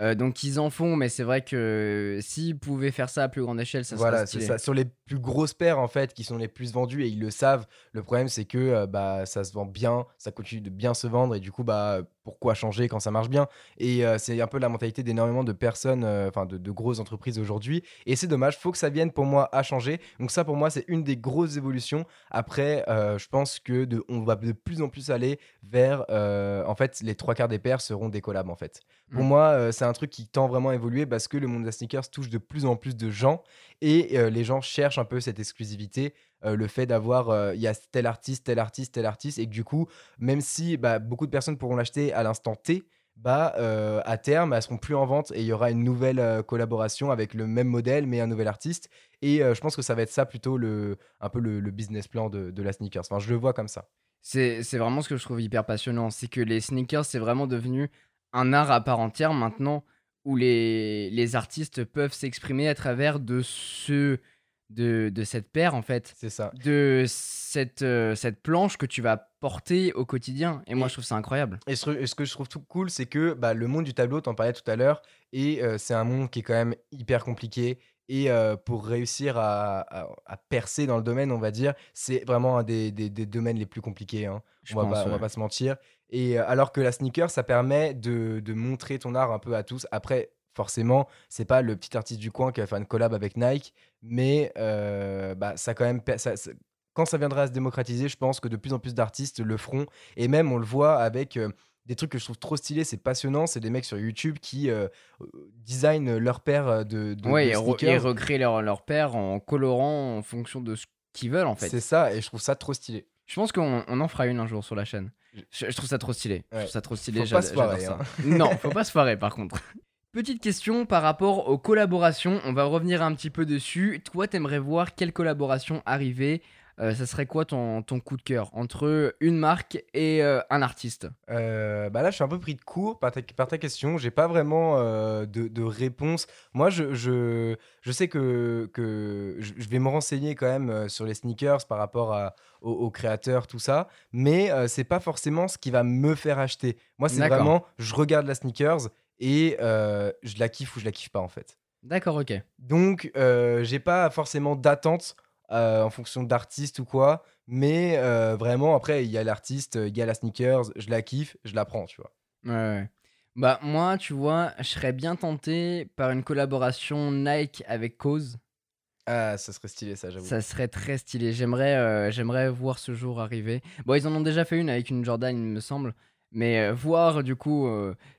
Euh, donc ils en font, mais c'est vrai que s'ils pouvaient faire ça à plus grande échelle, ça voilà, serait ça. Sur les plus grosses paires, en fait, qui sont les plus vendues et ils le savent, le problème, c'est que euh, bah, ça se vend bien, ça continue de bien se vendre et du coup, bah, pourquoi changer quand ça marche bien Et euh, c'est un peu la mentalité d'énormément de personnes, euh, enfin, de, de grosses entreprises aujourd'hui. Et c'est dommage, faut que ça vienne pour moi à changer. Donc, ça, pour moi, c'est une des grosses évolutions. Après, euh, je pense que de, on va de plus en plus aller vers. en fait, les trois quarts des paires seront des collabs, en fait. Pour Mm. moi, c'est un truc qui tend vraiment à évoluer parce que le monde de la sneakers touche de plus en plus de gens et les gens cherchent un peu cette exclusivité, euh, le fait d'avoir, euh, il y a tel artiste, tel artiste, tel artiste, et que du coup, même si bah, beaucoup de personnes pourront l'acheter à l'instant T, bah, euh, à terme, elles seront plus en vente et il y aura une nouvelle collaboration avec le même modèle mais un nouvel artiste. Et je pense que ça va être ça plutôt le, un peu le, business plan de, la sneakers. Enfin, je le vois comme ça. C'est c'est vraiment ce que je trouve hyper passionnant. C'est que les sneakers, c'est vraiment devenu un art à part entière maintenant où les, les artistes peuvent s'exprimer à travers de ce de, de cette paire en fait. C'est ça. De cette, euh, cette planche que tu vas porter au quotidien. Et moi, je trouve ça incroyable. Et ce, et ce que je trouve tout cool, c'est que bah, le monde du tableau, t'en parlais tout à l'heure, et euh, c'est un monde qui est quand même hyper compliqué. Et euh, pour réussir à, à- à percer dans le domaine, on va dire, c'est vraiment un des, des- des domaines les plus compliqués. hein. Je On va, pense, pas, on va pas se mentir. Et alors que la sneaker, ça permet de, de montrer ton art un peu à tous. Après, forcément, c'est pas le petit artiste du coin qui va faire une collab avec Nike, mais euh, bah, ça quand même. ça- ça- quand ça viendra à se démocratiser, je pense que de plus en plus d'artistes le feront. Et même, on le voit avec euh, des trucs que je trouve trop stylés, c'est passionnant. C'est des mecs sur YouTube qui euh, euh, designent leur paire de, de, ouais, de et, re- sneakers. et recréer leur, leur paire en colorant en fonction de ce qu'ils veulent en fait. C'est ça, et je trouve ça trop stylé. Je pense qu'on on en fera une un jour sur la chaîne. Je, je trouve ça trop stylé. Je trouve ça trop stylé. Faut pas se foirer, j'adore hein. ça. non, faut pas se foirer par contre. Petite question par rapport aux collaborations. On va revenir un petit peu dessus. Toi, t'aimerais voir quelle collaboration arriver? Euh, Ça serait quoi ton, ton coup de cœur? Entre une marque et euh, un artiste? Euh, bah là, je suis un peu pris de court par ta, par ta question. J'ai pas vraiment de, de réponse. Moi, je, je, je sais que, que je, vais me renseigner quand même sur les sneakers par rapport à, aux, aux créateurs, tout ça. Mais c'est pas forcément ce qui va me faire acheter. Moi, c'est vraiment, je regarde la sneakers et euh, je la kiffe ou je la kiffe pas en fait. D'accord, ok. Donc, euh, j'ai pas forcément d'attente euh, en fonction d'artiste ou quoi. Mais vraiment, après, il y a l'artiste, il y a la sneakers, je la kiffe, je la prends, tu vois. Ouais, ouais. Bah, moi, tu vois, je serais bien tenté par une collaboration Nike avec Cause. Ah, ça serait stylé, ça, j'avoue. Ça serait très stylé. J'aimerais, euh, j'aimerais voir ce jour arriver. Bon, ils en ont déjà fait une avec une Jordan, il me semble. Mais voir du coup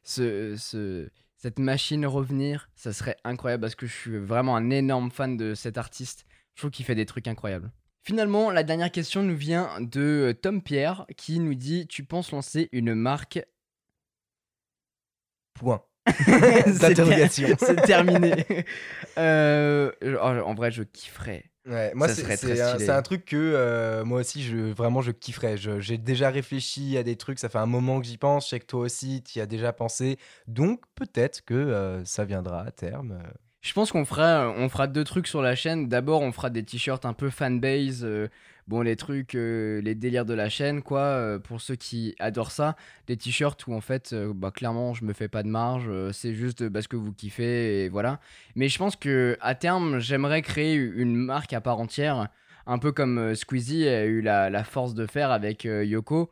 ce, ce- cette machine revenir, ça serait incroyable parce que je suis vraiment un énorme fan de cet artiste. Je trouve qu'il fait des trucs incroyables. Finalement, la dernière question nous vient de Tom Pierre qui nous dit Tu penses lancer une marque? Point. D'interrogation. C'est terminé. Euh, oh, en vrai, je kifferais. Ouais, moi, c'est un, truc que euh, moi aussi, je, vraiment, je kifferais. J'ai déjà réfléchi à des trucs, ça fait un moment que j'y pense. Je sais que toi aussi, tu y as déjà pensé. Donc, peut-être que euh, ça viendra à terme. euh. Je pense qu'on fera, on fera deux trucs sur la chaîne. D'abord, on fera des t-shirts un peu fanbase. euh, bon, les trucs, euh, les délires de la chaîne, quoi. euh, pour ceux qui adorent ça. Des t-shirts où, en fait, euh, bah, clairement, je me fais pas de marge. c'est juste parce que vous kiffez et voilà. Mais je pense que à terme, j'aimerais créer une marque à part entière. Un peu comme Squeezie a eu la, force de faire avec Yoko.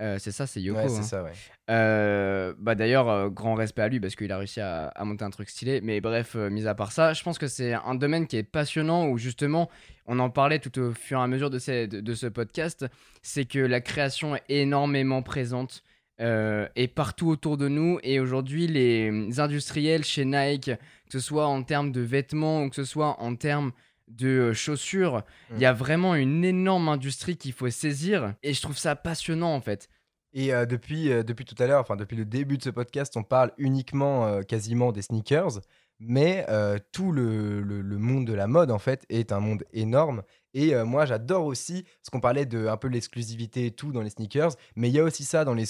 Euh, c'est ça, c'est Yoko. ouais, hein. c'est ça, ouais. Euh, bah d'ailleurs, euh, grand respect à lui parce qu'il a réussi à, à monter un truc stylé. Mais bref, mis à part ça, je pense que c'est un domaine qui est passionnant où justement, on en parlait tout au fur et à mesure de, ces- de, de ce podcast, c'est que la création est énormément présente est partout autour de nous. Et aujourd'hui, les industriels chez Nike, que ce soit en termes de vêtements ou que ce soit en termes de euh, chaussures, il y a vraiment une énorme industrie qu'il faut saisir. Et je trouve ça passionnant en fait. Et euh, depuis, euh, depuis tout à l'heure, enfin depuis le début de ce podcast, on parle uniquement euh, quasiment des sneakers, mais tout le, le- le monde de la mode en fait est un monde énorme. Et moi j'adore aussi, parce qu'on parlait de un peu l'exclusivité et tout dans les sneakers, mais il y a aussi ça dans les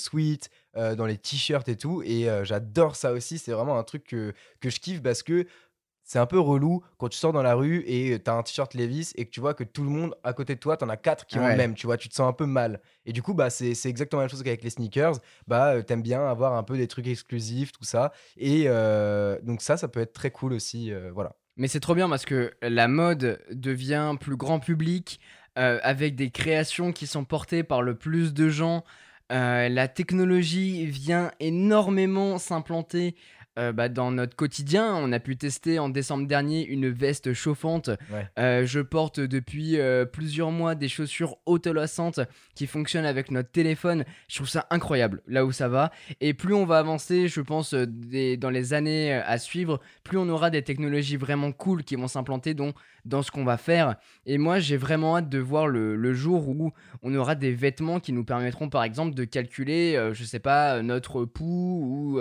euh, dans les t-shirts et tout, et j'adore ça aussi. C'est vraiment un truc que, que je kiffe parce que c'est un peu relou quand tu sors dans la rue et t'as un t-shirt Levi's et que tu vois que tout le monde à côté de toi, t'en as quatre qui ont le même, tu vois, tu te sens un peu mal. Et du coup, bah, c'est exactement la même chose qu'avec les sneakers. Bah, euh, t'aimes bien avoir un peu des trucs exclusifs, tout ça. Et euh, donc, ça, ça peut être très cool aussi. euh, voilà. Mais c'est trop bien parce que la mode devient plus grand public euh, avec des créations qui sont portées par le plus de gens. Euh, la technologie vient énormément s'implanter euh, bah, dans notre quotidien. On a pu tester en décembre dernier une veste chauffante. Ouais. Euh, je porte depuis euh, plusieurs mois des chaussures autolassantes qui fonctionnent avec notre téléphone. Je trouve ça incroyable là où ça va. Et plus on va avancer, je pense, des- dans les années à suivre, plus on aura des technologies vraiment cool qui vont s'implanter dans, dans ce qu'on va faire. Et moi, j'ai vraiment hâte de voir le, le jour où on aura des vêtements qui nous permettront, par exemple, de calculer, je sais pas, notre pouls, ou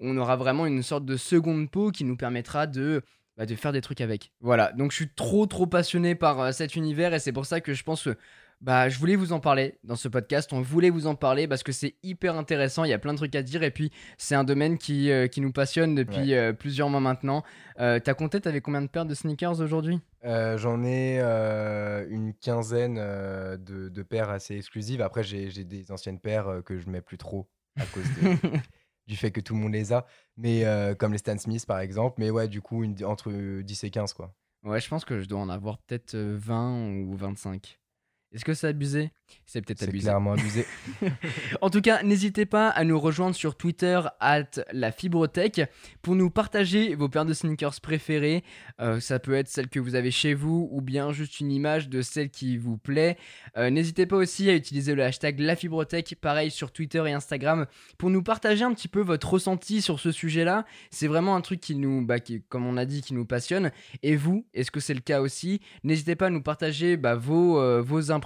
on aura vraiment une sorte de seconde peau qui nous permettra de bah, de faire des trucs avec. Voilà, donc je suis trop trop passionné par euh, cet univers et c'est pour ça que je pense que bah, je voulais vous en parler dans ce podcast. On voulait vous en parler parce que c'est hyper intéressant. Il y a plein de trucs à dire et puis c'est un domaine qui, euh, qui nous passionne depuis euh, plusieurs mois maintenant. T'as compté, t'avais combien de paires de sneakers aujourd'hui? J'en ai une quinzaine de, de paires assez exclusives. Après, j'ai j'ai des anciennes paires que je mets plus trop à cause de- du fait que tout le monde les a. Mais euh, comme les Stan Smith, par exemple. Mais ouais, du coup, entre 10 et 15, quoi. Ouais, je pense que je dois en avoir peut-être euh, 20 ou 25. Est-ce que c'est abusé? C'est peut-être C'est abusé. clairement abusé. En tout cas, n'hésitez pas à nous rejoindre sur Twitter, at la Fibrothèque, pour nous partager vos paires de sneakers préférées. Euh, ça peut être celle que vous avez chez vous ou bien juste une image de celle qui vous plaît. Euh, n'hésitez pas aussi à utiliser le hashtag la Fibrothèque, pareil sur Twitter et Instagram, pour nous partager un petit peu votre ressenti sur ce sujet-là. C'est vraiment un truc qui nous, bah, qui, comme on a dit, qui nous passionne. Et vous, est-ce que c'est le cas aussi? N'hésitez pas à nous partager bah, vos, euh, vos impressions.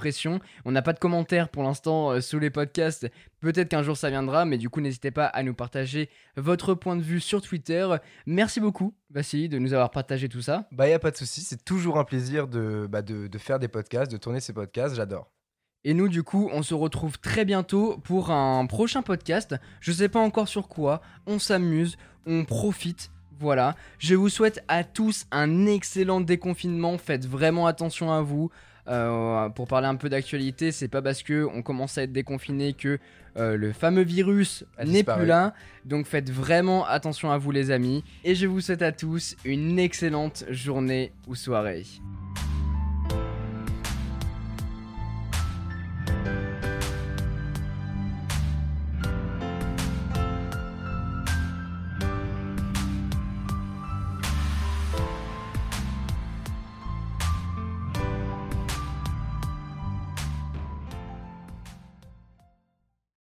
On n'a pas de commentaires pour l'instant euh, sous les podcasts. Peut-être qu'un jour ça viendra, mais du coup, n'hésitez pas à nous partager votre point de vue sur Twitter. Merci beaucoup, Vassili, de nous avoir partagé tout ça. Bah, y a pas de souci. C'est toujours un plaisir de, bah, de, de faire des podcasts, de tourner ces podcasts. J'adore. Et nous, du coup, on se retrouve très bientôt pour un prochain podcast. Je sais pas encore sur quoi. On s'amuse, on profite. Voilà. Je vous souhaite à tous un excellent déconfinement. Faites vraiment attention à vous. Euh, pour parler un peu d'actualité, c'est pas parce que on commence à être déconfiné que euh, le fameux virus n'est plus là. Donc faites vraiment attention à vous, les amis. Et je vous souhaite à tous une excellente journée ou soirée.